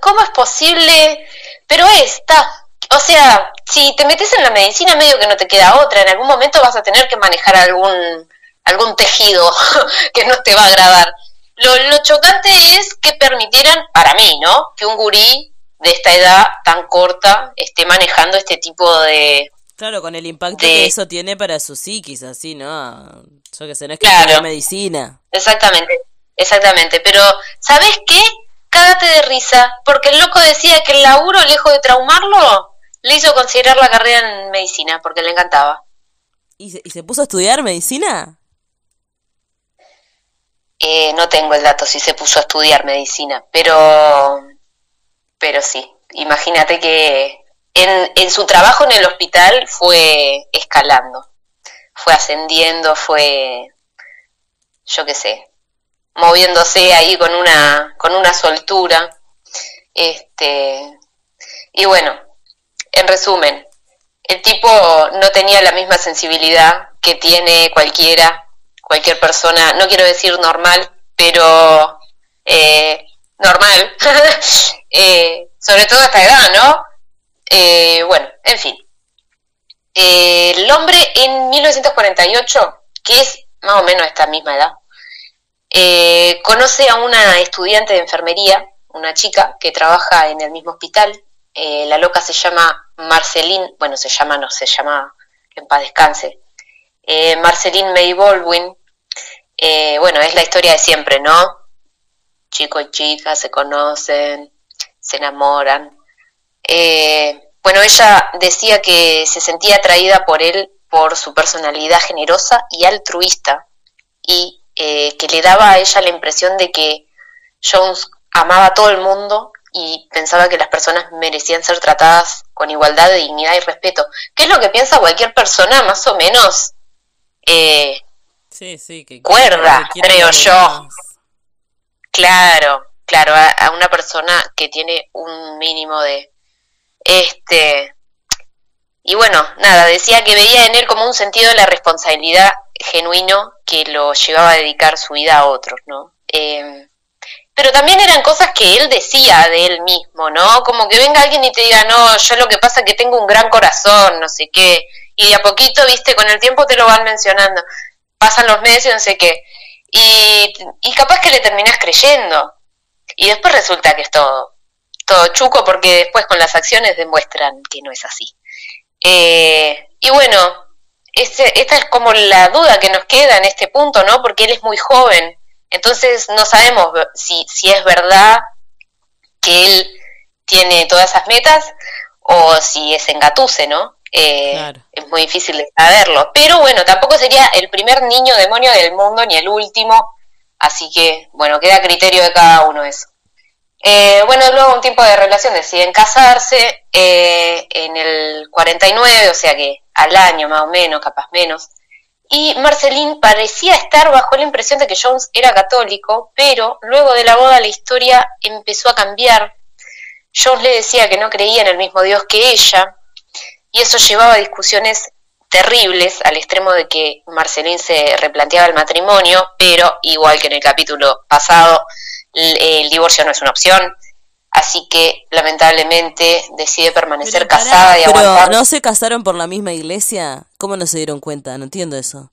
¿cómo es posible? Pero está. O sea, si te metes en la medicina, medio que no te queda otra. En algún momento vas a tener que manejar algún algún tejido (laughs) que no te va a agradar. Lo, lo chocante es que permitieran, para mí, ¿no? Que un gurí de esta edad tan corta esté manejando este tipo de... Claro, con el impacto que eso tiene para su psiquis, así, ¿no? Yo que sé, no es que claro, medicina. Exactamente, exactamente. Pero, ¿sabes qué? Cágate de risa, porque el loco decía que el laburo, lejos de traumarlo, le hizo considerar la carrera en medicina, porque le encantaba. ¿Y se, y se puso a estudiar medicina? Eh, no tengo el dato si se puso a estudiar medicina, pero, pero sí, imagínate que en, en su trabajo en el hospital fue escalando, fue ascendiendo, fue, yo qué sé, moviéndose ahí con una, con una soltura. Este, y bueno, en resumen, el tipo no tenía la misma sensibilidad que tiene cualquiera cualquier persona, no quiero decir normal, pero eh, normal, (laughs) eh, sobre todo a esta edad, ¿no? Eh, bueno, en fin. el hombre en 1948, que es más o menos esta misma edad, conoce a una estudiante de enfermería, una chica que trabaja en el mismo hospital. la loca se llama Marceline, bueno, se llama, no, se llama, en paz descanse. Marceline May Baldwin, eh, bueno, es la historia de siempre, ¿no? Chico y chica se conocen, se enamoran. Eh, bueno, ella decía que se sentía atraída por él por su personalidad generosa y altruista y eh, que le daba a ella la impresión de que Jones amaba a todo el mundo y pensaba que las personas merecían ser tratadas con igualdad, dignidad y respeto. ¿Qué es lo que piensa cualquier persona más o menos eh, Sí, sí, que cuerda, creo yo. Claro, claro, a, una persona que tiene un mínimo de este y bueno, nada, decía que veía en él como un sentido de la responsabilidad genuino que lo llevaba a dedicar su vida a otros, ¿no? Em, pero también eran cosas que él decía de él mismo, ¿no? Como que venga alguien y te diga, no, yo lo que pasa es que tengo un gran corazón, no sé qué, y de a poquito, viste, con el tiempo te lo van mencionando pasan los meses no sé qué. Y, y capaz que le terminas creyendo. Y después resulta que es todo, chuco porque después con las acciones demuestran que no es así. Eh, y bueno, este, esta es como la duda que nos queda en este punto, ¿no? Porque él es muy joven. Entonces no sabemos si, si es verdad que él tiene todas esas metas o si es engatuse, ¿no? Eh, es muy difícil de saberlo. Pero bueno, tampoco sería el primer niño demonio del mundo ni el último. Así que, bueno, queda a criterio de cada uno eso. Eh, bueno, luego un tiempo de relación deciden casarse eh, en el 49, o sea que al año más o menos, capaz menos. Y Marceline parecía estar bajo la impresión de que Jones era católico, pero luego de la boda la historia empezó a cambiar Jones le decía que no creía en el mismo Dios que ella, y eso llevaba a discusiones terribles al extremo de que Marcelín se replanteaba el matrimonio, pero igual que en el capítulo pasado, el, divorcio no es una opción, así que lamentablemente decide permanecer casada y pero ¿No se casaron por la misma iglesia? ¿Cómo no se dieron cuenta? No entiendo eso.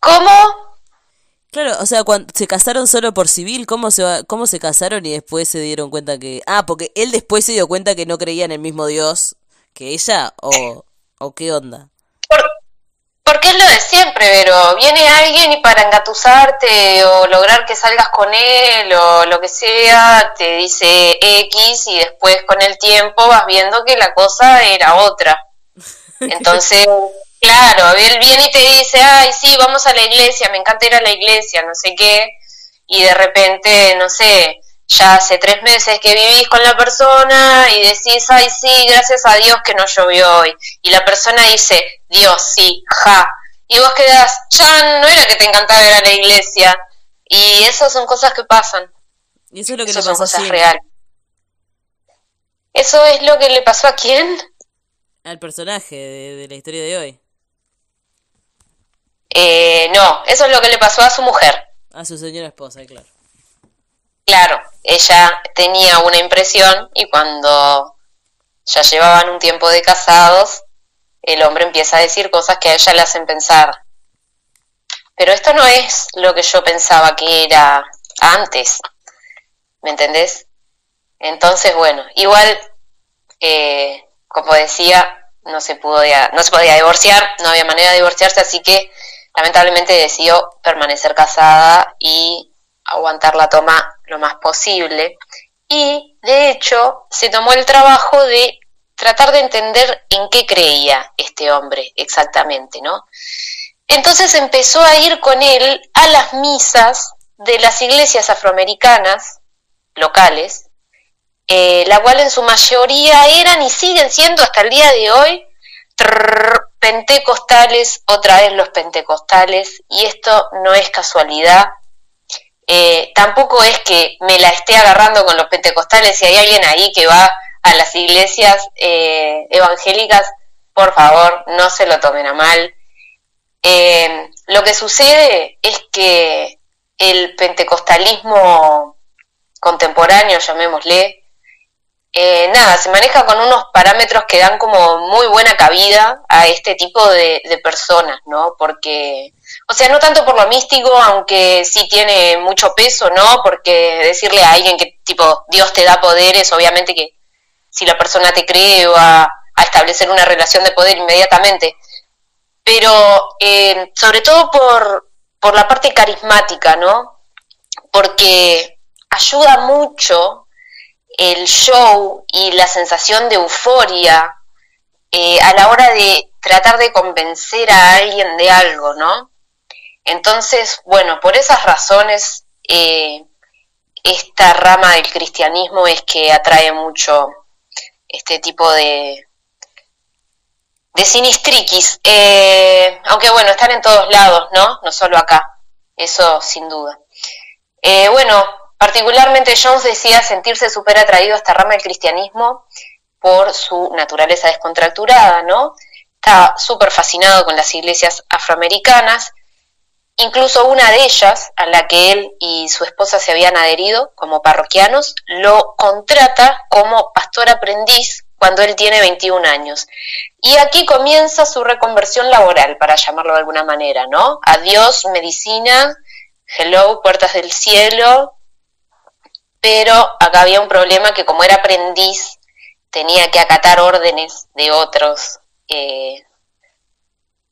¿Cómo? Claro, o sea, cuando se casaron solo por civil, ¿cómo se, ¿cómo se casaron y después se dieron cuenta que... Ah, porque él después se dio cuenta que no creía en el mismo Dios que ella o, o qué onda? Porque es lo de siempre, pero viene alguien y para engatusarte o lograr que salgas con él o lo que sea, te dice X y después con el tiempo vas viendo que la cosa era otra. (laughs) Entonces, claro, él viene y te dice, ay, sí, vamos a la iglesia, me encanta ir a la iglesia, no sé qué, y de repente, no sé, ya hace tres meses que vivís con la persona y decís, ay, sí, gracias a Dios que no llovió hoy. Y la persona dice, Dios, sí, ja. Y vos quedás, ya no era que te encantaba ir a la iglesia. Y eso son cosas que pasan. Y eso es lo que le pasó son cosas ¿Eso es lo que le pasó a quién? Al personaje de, la historia de hoy. Eh, no, eso es lo que le pasó a su mujer. A su señora esposa, claro. Claro, ella tenía una impresión y cuando ya llevaban un tiempo de casados, el hombre empieza a decir cosas que a ella le hacen pensar, pero esto no es lo que yo pensaba que era antes, ¿me entendés? Entonces, bueno, igual, eh, como decía, no se, pudo no se podía divorciar, no había manera de divorciarse, así que lamentablemente decidió permanecer casada y aguantar la toma lo más posible y de hecho se tomó el trabajo de tratar de entender en qué creía este hombre exactamente, ¿no? Entonces empezó a ir con él a las misas de las iglesias afroamericanas locales, eh, la cual en su mayoría eran y siguen siendo hasta el día de hoy pentecostales, otra vez los pentecostales, y esto no es casualidad, eh, tampoco es que me la esté agarrando con los pentecostales, si hay alguien ahí que va a las iglesias eh, evangélicas, por favor, no se lo tomen a mal. Eh, lo que sucede es que el pentecostalismo contemporáneo, llamémosle, nada, se maneja con unos parámetros que dan como muy buena cabida a este tipo de personas, ¿no? Porque o sea, no tanto por lo místico, aunque sí tiene mucho peso, ¿no? Porque decirle a alguien que tipo Dios te da poderes, obviamente que si la persona te cree va a establecer una relación de poder inmediatamente. Pero eh, sobre todo por, por la parte carismática, ¿no? Porque ayuda mucho el show y la sensación de euforia eh, a la hora de tratar de convencer a alguien de algo, ¿no? Entonces, bueno, por esas razones, eh, esta rama del cristianismo es que atrae mucho este tipo de, de sinistriquis. Eh, aunque bueno, están en todos lados, ¿no? No solo acá, eso sin duda. Eh, bueno, particularmente Jones decía sentirse súper atraído a esta rama del cristianismo por su naturaleza descontracturada, ¿no? Está súper fascinado con las iglesias afroamericanas Incluso una de ellas, a la que él y su esposa se habían adherido como parroquianos, lo contrata como pastor aprendiz cuando él tiene 21 años. Y aquí comienza su reconversión laboral, para llamarlo de alguna manera, ¿no? Adiós, medicina, hello, puertas del cielo. Pero acá había un problema que como era aprendiz, tenía que acatar órdenes de otros eh,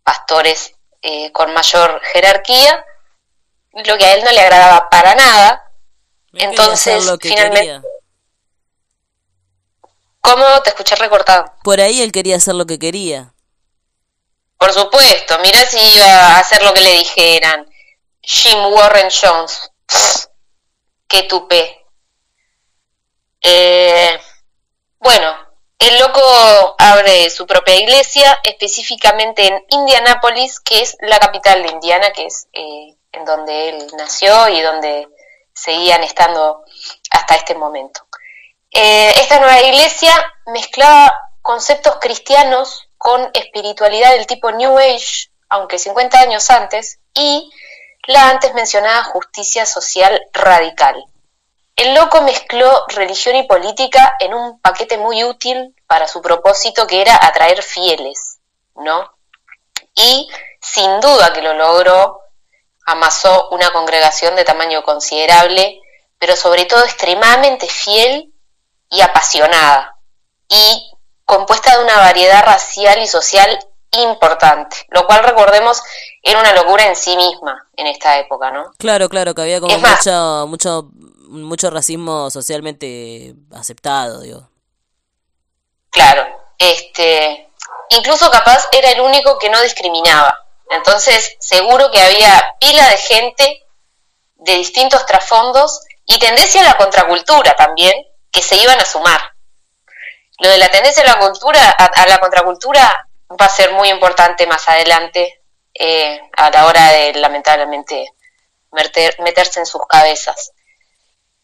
pastores eh, con mayor jerarquía, lo que a él no le agradaba para nada. Entonces, finalmente... ¿Cómo te escuché recortado? Por ahí él quería hacer lo que quería. Por supuesto, mira si iba a hacer lo que le dijeran. Jim Warren Jones. Qué tupe. Eh, bueno, el loco abre su propia iglesia, específicamente en Indianápolis, que es la capital de Indiana, que es eh, en donde él nació y donde seguían estando hasta este momento. Eh, esta nueva iglesia mezclaba conceptos cristianos con espiritualidad del tipo New Age, aunque 50 años antes, y la antes mencionada justicia social radical. El loco mezcló religión y política en un paquete muy útil para su propósito que era atraer fieles, ¿no? Y sin duda que lo logró, amasó una congregación de tamaño considerable, pero sobre todo extremadamente fiel y apasionada, y compuesta de una variedad racial y social importante, lo cual recordemos era una locura en sí misma en esta época, ¿no? Claro, claro, que había como mucho, mucho, mucho racismo socialmente aceptado, digo. Claro, este, incluso capaz era el único que no discriminaba. Entonces, seguro que había pila de gente de distintos trasfondos y tendencia a la contracultura también, que se iban a sumar. Lo de la tendencia a la cultura, a, la contracultura, va a ser muy importante más adelante eh, a la hora de lamentablemente meterse en sus cabezas.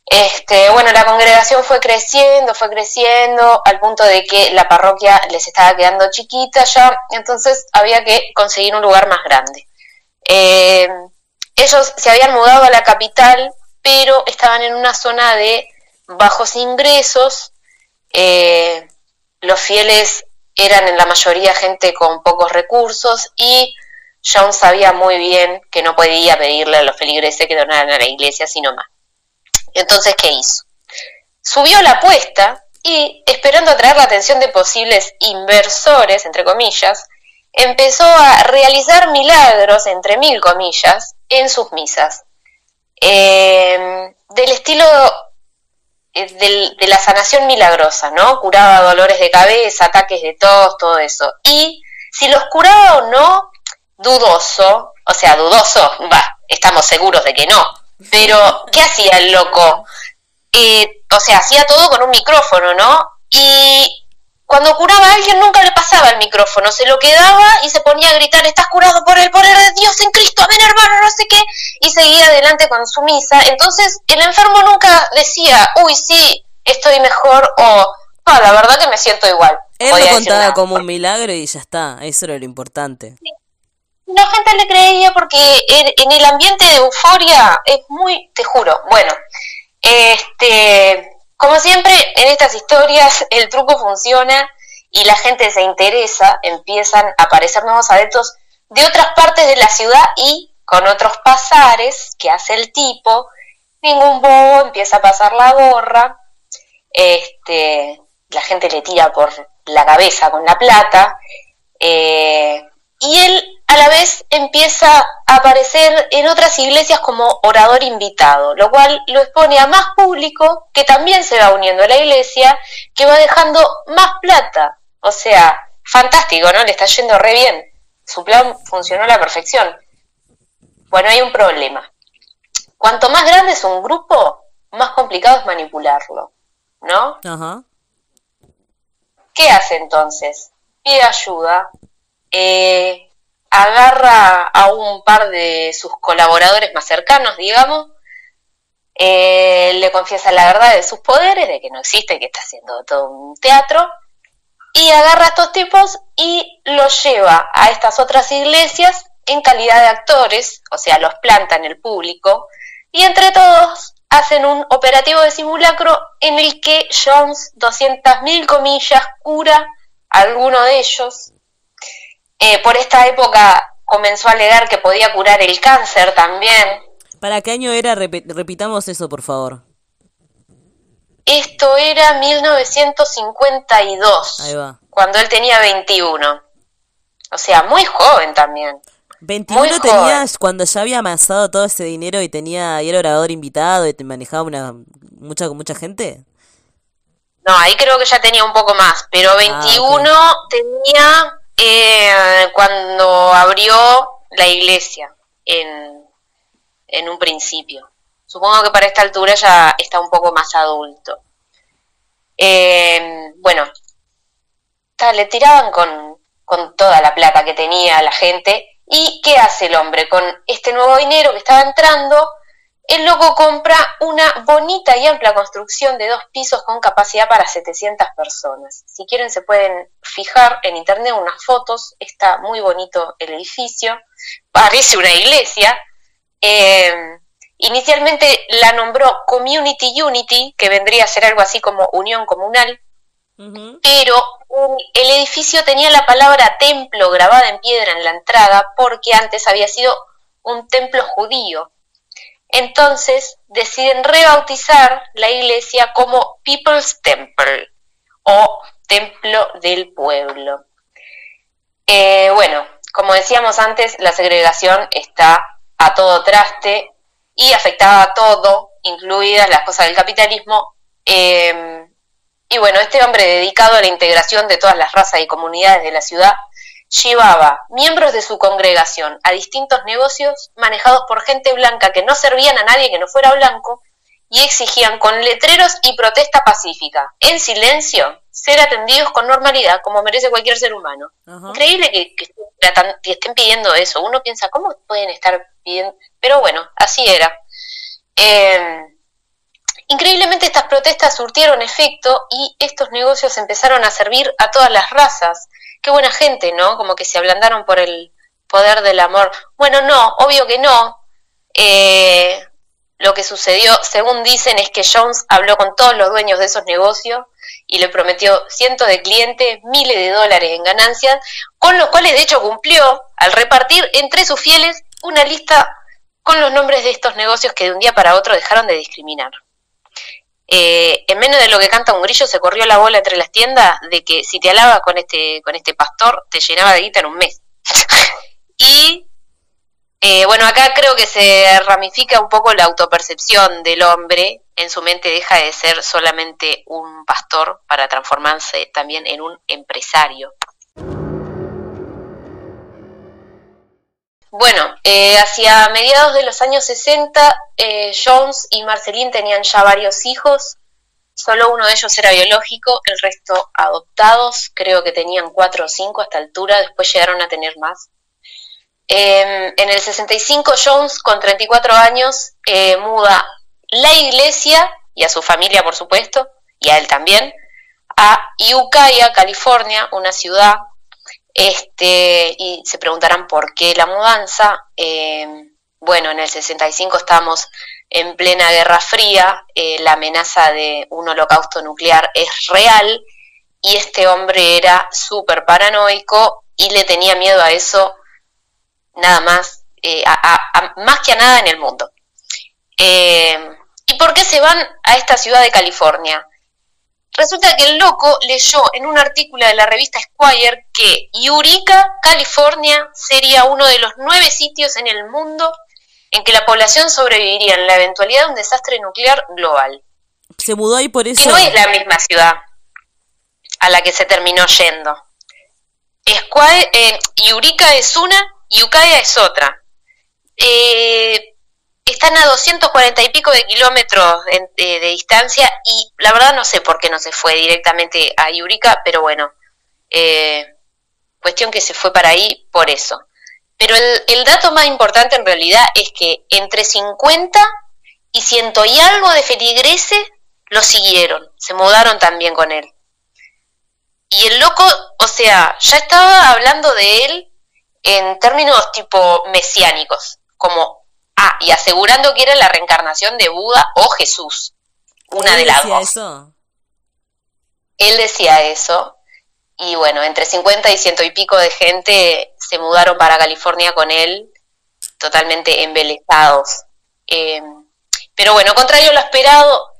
Este, bueno, la congregación fue creciendo, fue creciendo, al punto de que la parroquia les estaba quedando chiquita ya, entonces había que conseguir un lugar más grande. Eh, ellos se habían mudado a la capital, pero estaban en una zona de bajos ingresos, eh, los fieles eran en la mayoría gente con pocos recursos y John sabía muy bien que no podía pedirle a los feligreses que donaran a la iglesia, sino más. Entonces, ¿qué hizo? Subió la apuesta y, esperando atraer la atención de posibles inversores, entre comillas, empezó a realizar milagros, entre mil comillas, en sus misas. Eh, del estilo eh, de la sanación milagrosa, ¿no? Curaba dolores de cabeza, ataques de tos, todo eso. Y si los curaba o no, dudoso, o sea, dudoso, va, estamos seguros de que no, pero, ¿qué hacía el loco? Eh, o sea, hacía todo con un micrófono, ¿no? Y cuando curaba a alguien nunca le pasaba el micrófono, se lo quedaba y se ponía a gritar, estás curado por el poder de Dios en Cristo, amén hermano, no sé qué, y seguía adelante con su misa. Entonces el enfermo nunca decía, uy, sí, estoy mejor o, ah, la verdad que me siento igual. Él lo contaba como un milagro y ya está, eso era lo importante la gente le creía porque en el ambiente de euforia es muy, te juro, bueno, este, como siempre en estas historias (laughs) el truco funciona y la gente se interesa, empiezan a aparecer nuevos adeptos de otras partes de la ciudad y con otros pasares que hace el tipo, ningún bobo empieza a pasar la gorra, este, la gente le tira por la cabeza con la plata, eh, y él a la vez empieza a aparecer en otras iglesias como orador invitado, lo cual lo expone a más público que también se va uniendo a la iglesia, que va dejando más plata. O sea, fantástico, ¿no? Le está yendo re bien. Su plan funcionó a la perfección. Bueno, hay un problema. Cuanto más grande es un grupo, más complicado es manipularlo, ¿no? Ajá. ¿Qué hace entonces? Pide ayuda, eh, agarra a un par de sus colaboradores más cercanos, digamos, eh, le confiesa la verdad de sus poderes, de que no existe, que está haciendo todo un teatro, y agarra a estos tipos y los lleva a estas otras iglesias en calidad de actores, o sea, los planta en el público, y entre todos hacen un operativo de simulacro en el que Jones, 200.000 comillas, cura a alguno de ellos, eh, por esta época comenzó a alegar que podía curar el cáncer también. ¿Para qué año era? repitamos eso, por favor. Esto era 1952. Ahí va. Cuando él tenía 21. O sea, muy joven también. 21 tenías cuando ya había amasado todo ese dinero y tenía y era orador invitado y te manejaba una mucha mucha gente. No, ahí creo que ya tenía un poco más, pero 21 ah, tenía eh, cuando abrió la iglesia en, en un principio. Supongo que para esta altura ya está un poco más adulto. Eh, bueno, le tiraban con, con toda la plata que tenía la gente. ¿Y qué hace el hombre? Con este nuevo dinero que estaba entrando, el loco compra una bonita y amplia construcción de dos pisos con capacidad para 700 personas. Si quieren se pueden fijar en internet unas fotos, está muy bonito el edificio, parece una iglesia. Eh, inicialmente la nombró Community Unity, que vendría a ser algo así como unión comunal, pero el edificio tenía la palabra templo grabada en piedra en la entrada porque antes había sido un templo judío. Entonces deciden rebautizar la iglesia como People's Temple o Templo del Pueblo. Eh, bueno, como decíamos antes, la segregación está a todo traste y afectaba a todo, incluidas las cosas del capitalismo. Em, y bueno, este hombre dedicado a la integración de todas las razas y comunidades de la ciudad llevaba miembros de su congregación a distintos negocios manejados por gente blanca que no servían a nadie que no fuera blanco y exigían con letreros y protesta pacífica, en silencio, ser atendidos con normalidad como merece cualquier ser humano. Increíble que, estén pidiendo eso. Uno piensa, ¿cómo pueden estar pidiendo? Pero bueno, así era. Eh, increíblemente estas protestas surtieron efecto y estos negocios empezaron a servir a todas las razas qué buena gente, ¿no? Como que se ablandaron por el poder del amor. Bueno, no, obvio que no. Eh, lo que sucedió, según dicen, es que Jones habló con todos los dueños de esos negocios y le prometió cientos de clientes, miles de dólares en ganancias, con los cuales de hecho cumplió al repartir entre sus fieles una lista con los nombres de estos negocios que de un día para otro dejaron de discriminar. Eh, en menos de lo que canta un grillo se corrió la bola entre las tiendas de que si te alaba con este, con este pastor te llenaba de guita en un mes. (laughs) y eh, bueno, acá creo que se ramifica un poco la autopercepción del hombre, en su mente deja de ser solamente un pastor para transformarse también en un empresario. Bueno, eh, hacia mediados de los años 60, eh, Jones y Marceline tenían ya varios hijos. Solo uno de ellos era biológico, el resto adoptados. Creo que tenían cuatro o cinco a esta altura, después llegaron a tener más. Em, en el 65, Jones, con 34 años, eh, muda la iglesia y a su familia, por supuesto, y a él también, a Ukiah, California, una ciudad este, y se preguntarán por qué la mudanza. Eh, bueno, en el 65 estamos en plena Guerra Fría, eh, la amenaza de un holocausto nuclear es real y este hombre era súper paranoico y le tenía miedo a eso nada más, eh, más que a nada en el mundo. ¿Y por qué se van a esta ciudad de California? Resulta que el loco leyó en un artículo de la revista Squire que Eureka, California, sería uno de los nueve sitios en el mundo en que la población sobreviviría en la eventualidad de un desastre nuclear global. Se mudó ahí por eso. Y no es la misma ciudad a la que se terminó yendo. Squire, eh, Eureka es una y es otra. Eh, están a 240 y pico de kilómetros de, distancia y la verdad no sé por qué no se fue directamente a Yurica, pero bueno, eh, cuestión que se fue para ahí por eso. Pero el, el, dato más importante en realidad es que entre 50 y ciento y algo de feligreses lo siguieron, se mudaron también con él. Y el loco, o sea, ya estaba hablando de él en términos tipo mesiánicos, como Ah, y asegurando que era la reencarnación de Buda o Jesús. Una de las dos. Eso? Él decía eso. Y bueno, entre 50 y ciento y pico de gente se mudaron para California con él, totalmente embelezados. Eh, pero bueno, contrario a lo esperado,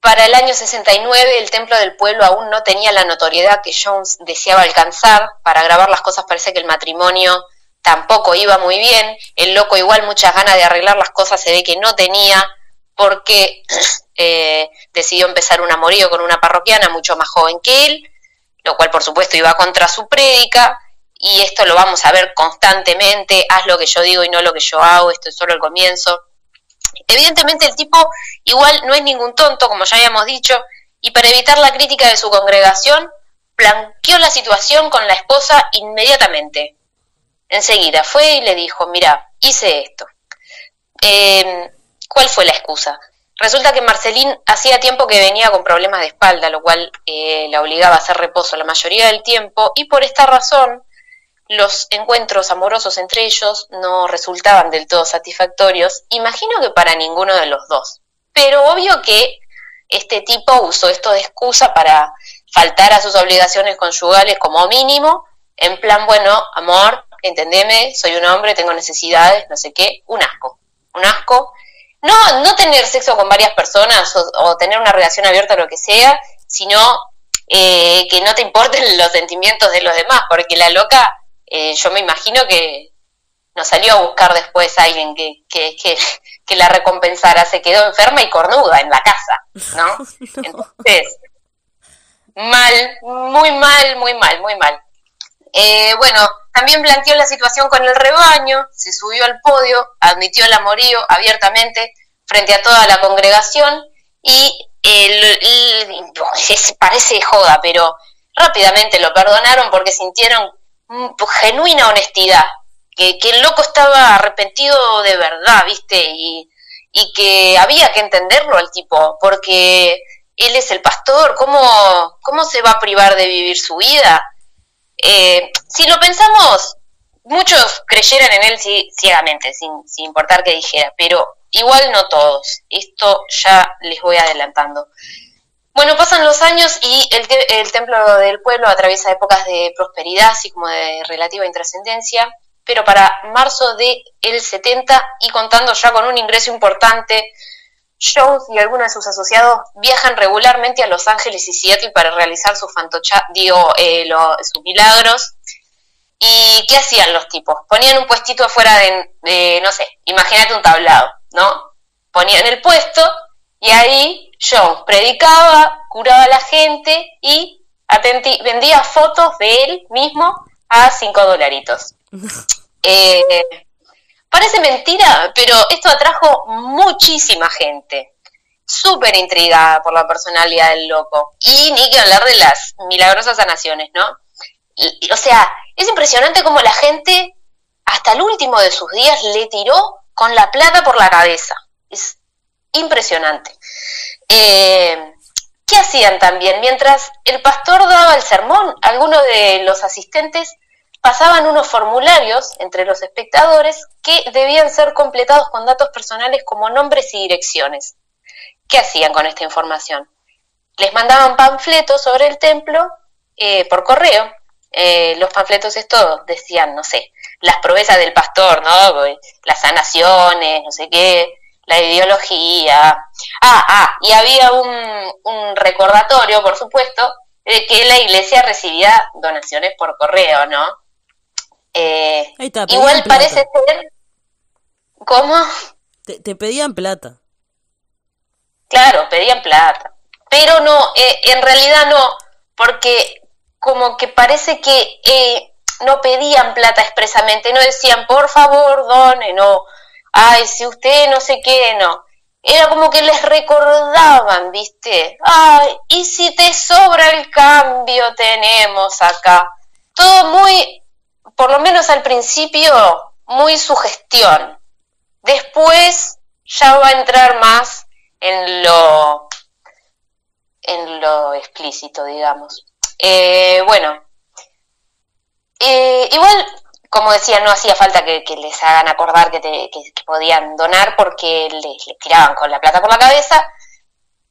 para el año 69 el Templo del Pueblo aún no tenía la notoriedad que Jones deseaba alcanzar. Para grabar las cosas parece que el matrimonio tampoco iba muy bien, el loco igual muchas ganas de arreglar las cosas se ve que no tenía, porque (clears throat) eh, decidió empezar un amorío con una parroquiana mucho más joven que él, lo cual por supuesto iba contra su prédica, y esto lo vamos a ver constantemente, haz lo que yo digo y no lo que yo hago, esto es solo el comienzo. Evidentemente el tipo igual no es ningún tonto, como ya habíamos dicho, y para evitar la crítica de su congregación, planqueó la situación con la esposa inmediatamente. Enseguida fue y le dijo, mira, hice esto. Em, ¿Cuál fue la excusa? Resulta que Marcelín hacía tiempo que venía con problemas de espalda, lo cual eh, la obligaba a hacer reposo la mayoría del tiempo, y por esta razón los encuentros amorosos entre ellos no resultaban del todo satisfactorios, imagino que para ninguno de los dos. Pero obvio que este tipo usó esto de excusa para faltar a sus obligaciones conyugales como mínimo, en plan, bueno, amor, entendeme, soy un hombre, tengo necesidades, no sé qué, un asco, un asco. No, no tener sexo con varias personas o, tener una relación abierta o lo que sea, sino eh, que no te importen (laughs) los sentimientos de los demás, porque la loca, eh, yo me imagino que no salió a buscar después a alguien que, que, (laughs) que, la recompensara, se quedó enferma y cornuda en la casa, ¿no? (laughs) Entonces, mal, muy mal, muy mal, muy mal. Eh, bueno, también planteó la situación con el rebaño, se subió al podio, admitió el amorío abiertamente frente a toda la congregación y parece joda, pero rápidamente lo perdonaron porque sintieron genuina honestidad, que, el loco estaba arrepentido de verdad, ¿viste? Y, y que había que entenderlo al tipo, porque él es el pastor, ¿cómo, cómo se va a privar de vivir su vida? Eh, si lo pensamos, muchos creyeran en él ciegamente, sin, importar qué dijera, pero igual no todos. Esto ya les voy adelantando. Bueno, pasan los años y el, el, templo del pueblo atraviesa épocas de prosperidad, así como de relativa intrascendencia, pero para marzo del el 70 y contando ya con un ingreso importante, Jones y algunos de sus asociados viajan regularmente a Los Ángeles y Seattle para realizar sus fantocha, digo, eh, sus milagros. ¿Y qué hacían los tipos? Ponían un puestito afuera de, no sé, imagínate un tablado, ¿no? Ponían el puesto y ahí Jones predicaba, curaba a la gente y vendía fotos de él mismo a cinco dolaritos. (laughs) eh, Parece mentira, pero esto atrajo muchísima gente, súper intrigada por la personalidad del loco. Y ni que hablar de las milagrosas sanaciones, ¿no? o sea, es impresionante cómo la gente, hasta el último de sus días, le tiró con la plata por la cabeza. Es impresionante. Eh, ¿Qué hacían también? Mientras el pastor daba el sermón, algunos de los asistentes pasaban unos formularios entre los espectadores que debían ser completados con datos personales como nombres y direcciones. ¿Qué hacían con esta información? Les mandaban panfletos sobre el templo eh, por correo. Eh, los panfletos estos decían, no sé, las proezas del pastor, ¿no? Las sanaciones, no sé qué, la ideología. Ah, ah, y había un, un recordatorio, por supuesto, de que la iglesia recibía donaciones por correo, ¿no? Eh, igual parece ser... ¿Cómo? Te, pedían plata. Claro, pedían plata. Pero no, eh, en realidad no, porque como que parece que eh, no pedían plata expresamente, no decían, por favor, done, no, ay, si usted no sé qué, no. Era como que les recordaban, ¿viste? Ay, y si te sobra el cambio, tenemos acá. Todo muy por lo menos al principio, muy sugestión. Después ya va a entrar más en lo, en lo explícito, digamos. Eh, bueno, eh, igual, como decía, no hacía falta que, les hagan acordar que, podían donar porque les, tiraban con la plata por la cabeza.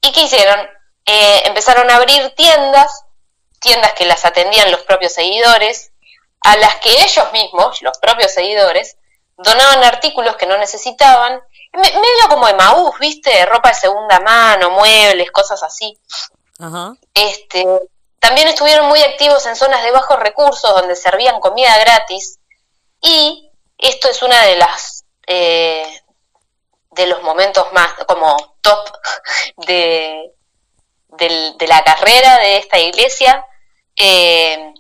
¿Y qué hicieron? Eh, empezaron a abrir tiendas, tiendas que las atendían los propios seguidores, a las que ellos mismos, los propios seguidores, donaban artículos que no necesitaban, medio como de Maús, ¿viste? Ropa de segunda mano, muebles, cosas así. Este, también estuvieron muy activos en zonas de bajos recursos donde servían comida gratis y esto es una de las eh, de los momentos más como top (laughs) de, de, la carrera de esta iglesia. Eh,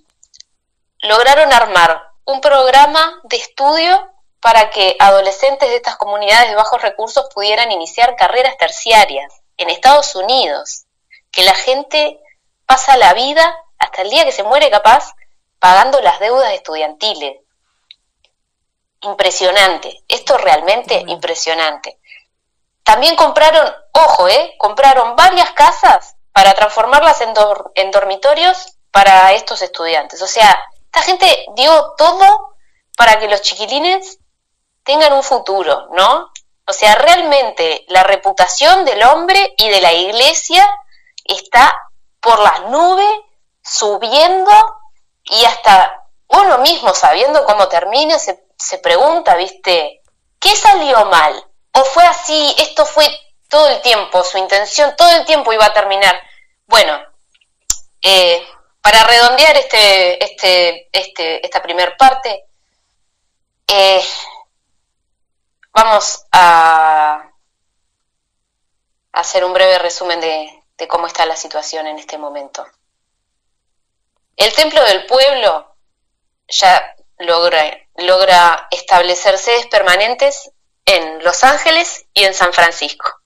lograron armar un programa de estudio para que adolescentes de estas comunidades de bajos recursos pudieran iniciar carreras terciarias en Estados Unidos, que la gente pasa la vida hasta el día que se muere capaz pagando las deudas estudiantiles. Impresionante, esto realmente impresionante. también compraron, ojo, ¿eh? Compraron varias casas para transformarlas en, en dormitorios para estos estudiantes. O sea, esta gente dio todo para que los chiquilines tengan un futuro, ¿no? O sea, realmente la reputación del hombre y de la iglesia está por las nubes, subiendo y hasta uno mismo sabiendo cómo termina se, se pregunta, ¿viste? ¿Qué salió mal? ¿O fue así? Esto fue todo el tiempo, su intención todo el tiempo iba a terminar. Bueno, eh, para redondear este, este, este, esta primera parte, eh, vamos a hacer un breve resumen de, cómo está la situación en este momento. El templo del pueblo ya logra, logra establecer sedes permanentes en Los Ángeles y en San Francisco.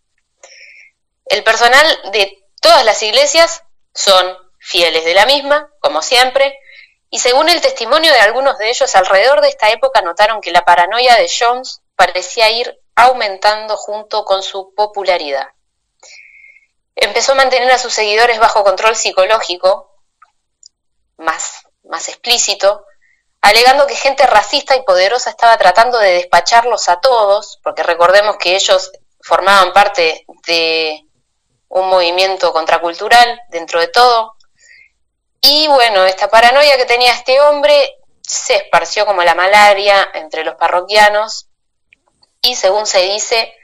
El personal de todas las iglesias son fieles de la misma, como siempre, y según el testimonio de algunos de ellos, alrededor de esta época notaron que la paranoia de Jones parecía ir aumentando junto con su popularidad. Empezó a mantener a sus seguidores bajo control psicológico, más, más explícito, alegando que gente racista y poderosa estaba tratando de despacharlos a todos, porque recordemos que ellos formaban parte de un movimiento contracultural dentro de todo. Y bueno, esta paranoia que tenía este hombre se esparció como la malaria entre los parroquianos y según se dice,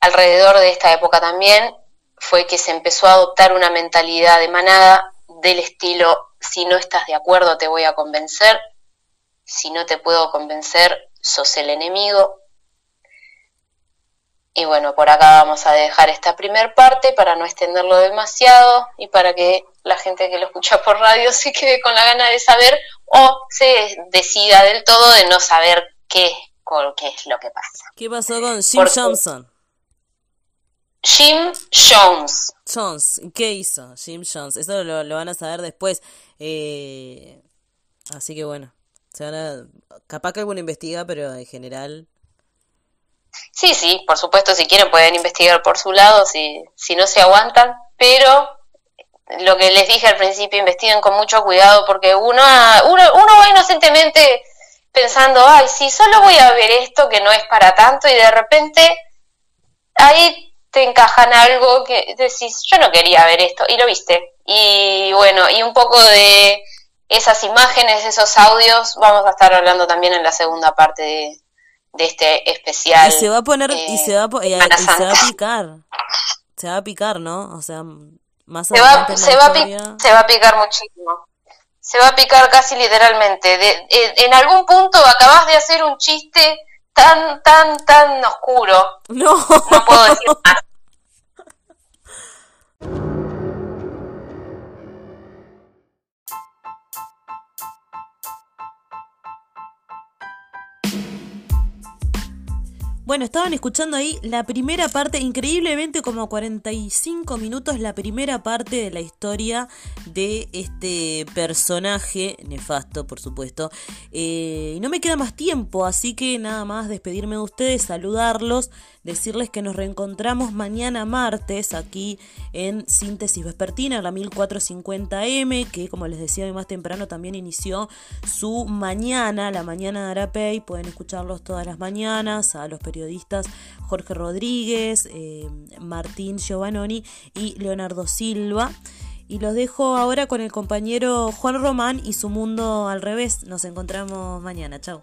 alrededor de esta época también fue que se empezó a adoptar una mentalidad de manada del estilo, si no estás de acuerdo te voy a convencer, si no te puedo convencer, sos el enemigo. Y bueno, por acá vamos a dejar esta primer parte para no extenderlo demasiado y para que la gente que lo escucha (laughs) por radio se quede con la gana de saber o se decida del todo de no saber qué, qué es lo que pasa. ¿Qué pasó con Jim Johnson? Jim Jones. Jones, ¿qué hizo Jim Jones? Eso lo, van a saber después. Eh, así que bueno, se van a, capaz que alguno investiga, pero en general... Sí, sí, por supuesto, si quieren pueden investigar por su lado, si, si no se aguantan, pero lo que les dije al principio, investiguen con mucho cuidado porque uno, uno, uno va inocentemente pensando, ay, sí, solo voy a ver esto que no es para tanto y de repente ahí te encajan algo que decís, yo no quería ver esto, y lo viste. Y bueno, y un poco de esas imágenes, esos audios, vamos a estar hablando también en la segunda parte de, este especial. Y se va a poner, y, se va, a, se va a picar. Se va a picar, ¿no? O sea, más se va, se, va se va a picar muchísimo. Se va a picar casi literalmente. De, en algún punto acabas de hacer un chiste tan, tan, tan oscuro. No. No puedo decir más. Bueno, estaban escuchando ahí la primera parte, increíblemente como 45 minutos, la primera parte de la historia de este personaje, nefasto por supuesto. Eh, y no me queda más tiempo, así que nada más despedirme de ustedes, saludarlos, decirles que nos reencontramos mañana martes aquí en Síntesis Vespertina, la 1450M, que como les decía más temprano también inició su mañana, la mañana de Arapey, pueden escucharlos todas las mañanas a los periodistas Jorge Rodríguez, eh, Martín Giovannoni y Leonardo Silva. Y los dejo ahora con el compañero Juan Román y su mundo al revés. Nos encontramos mañana. Chao.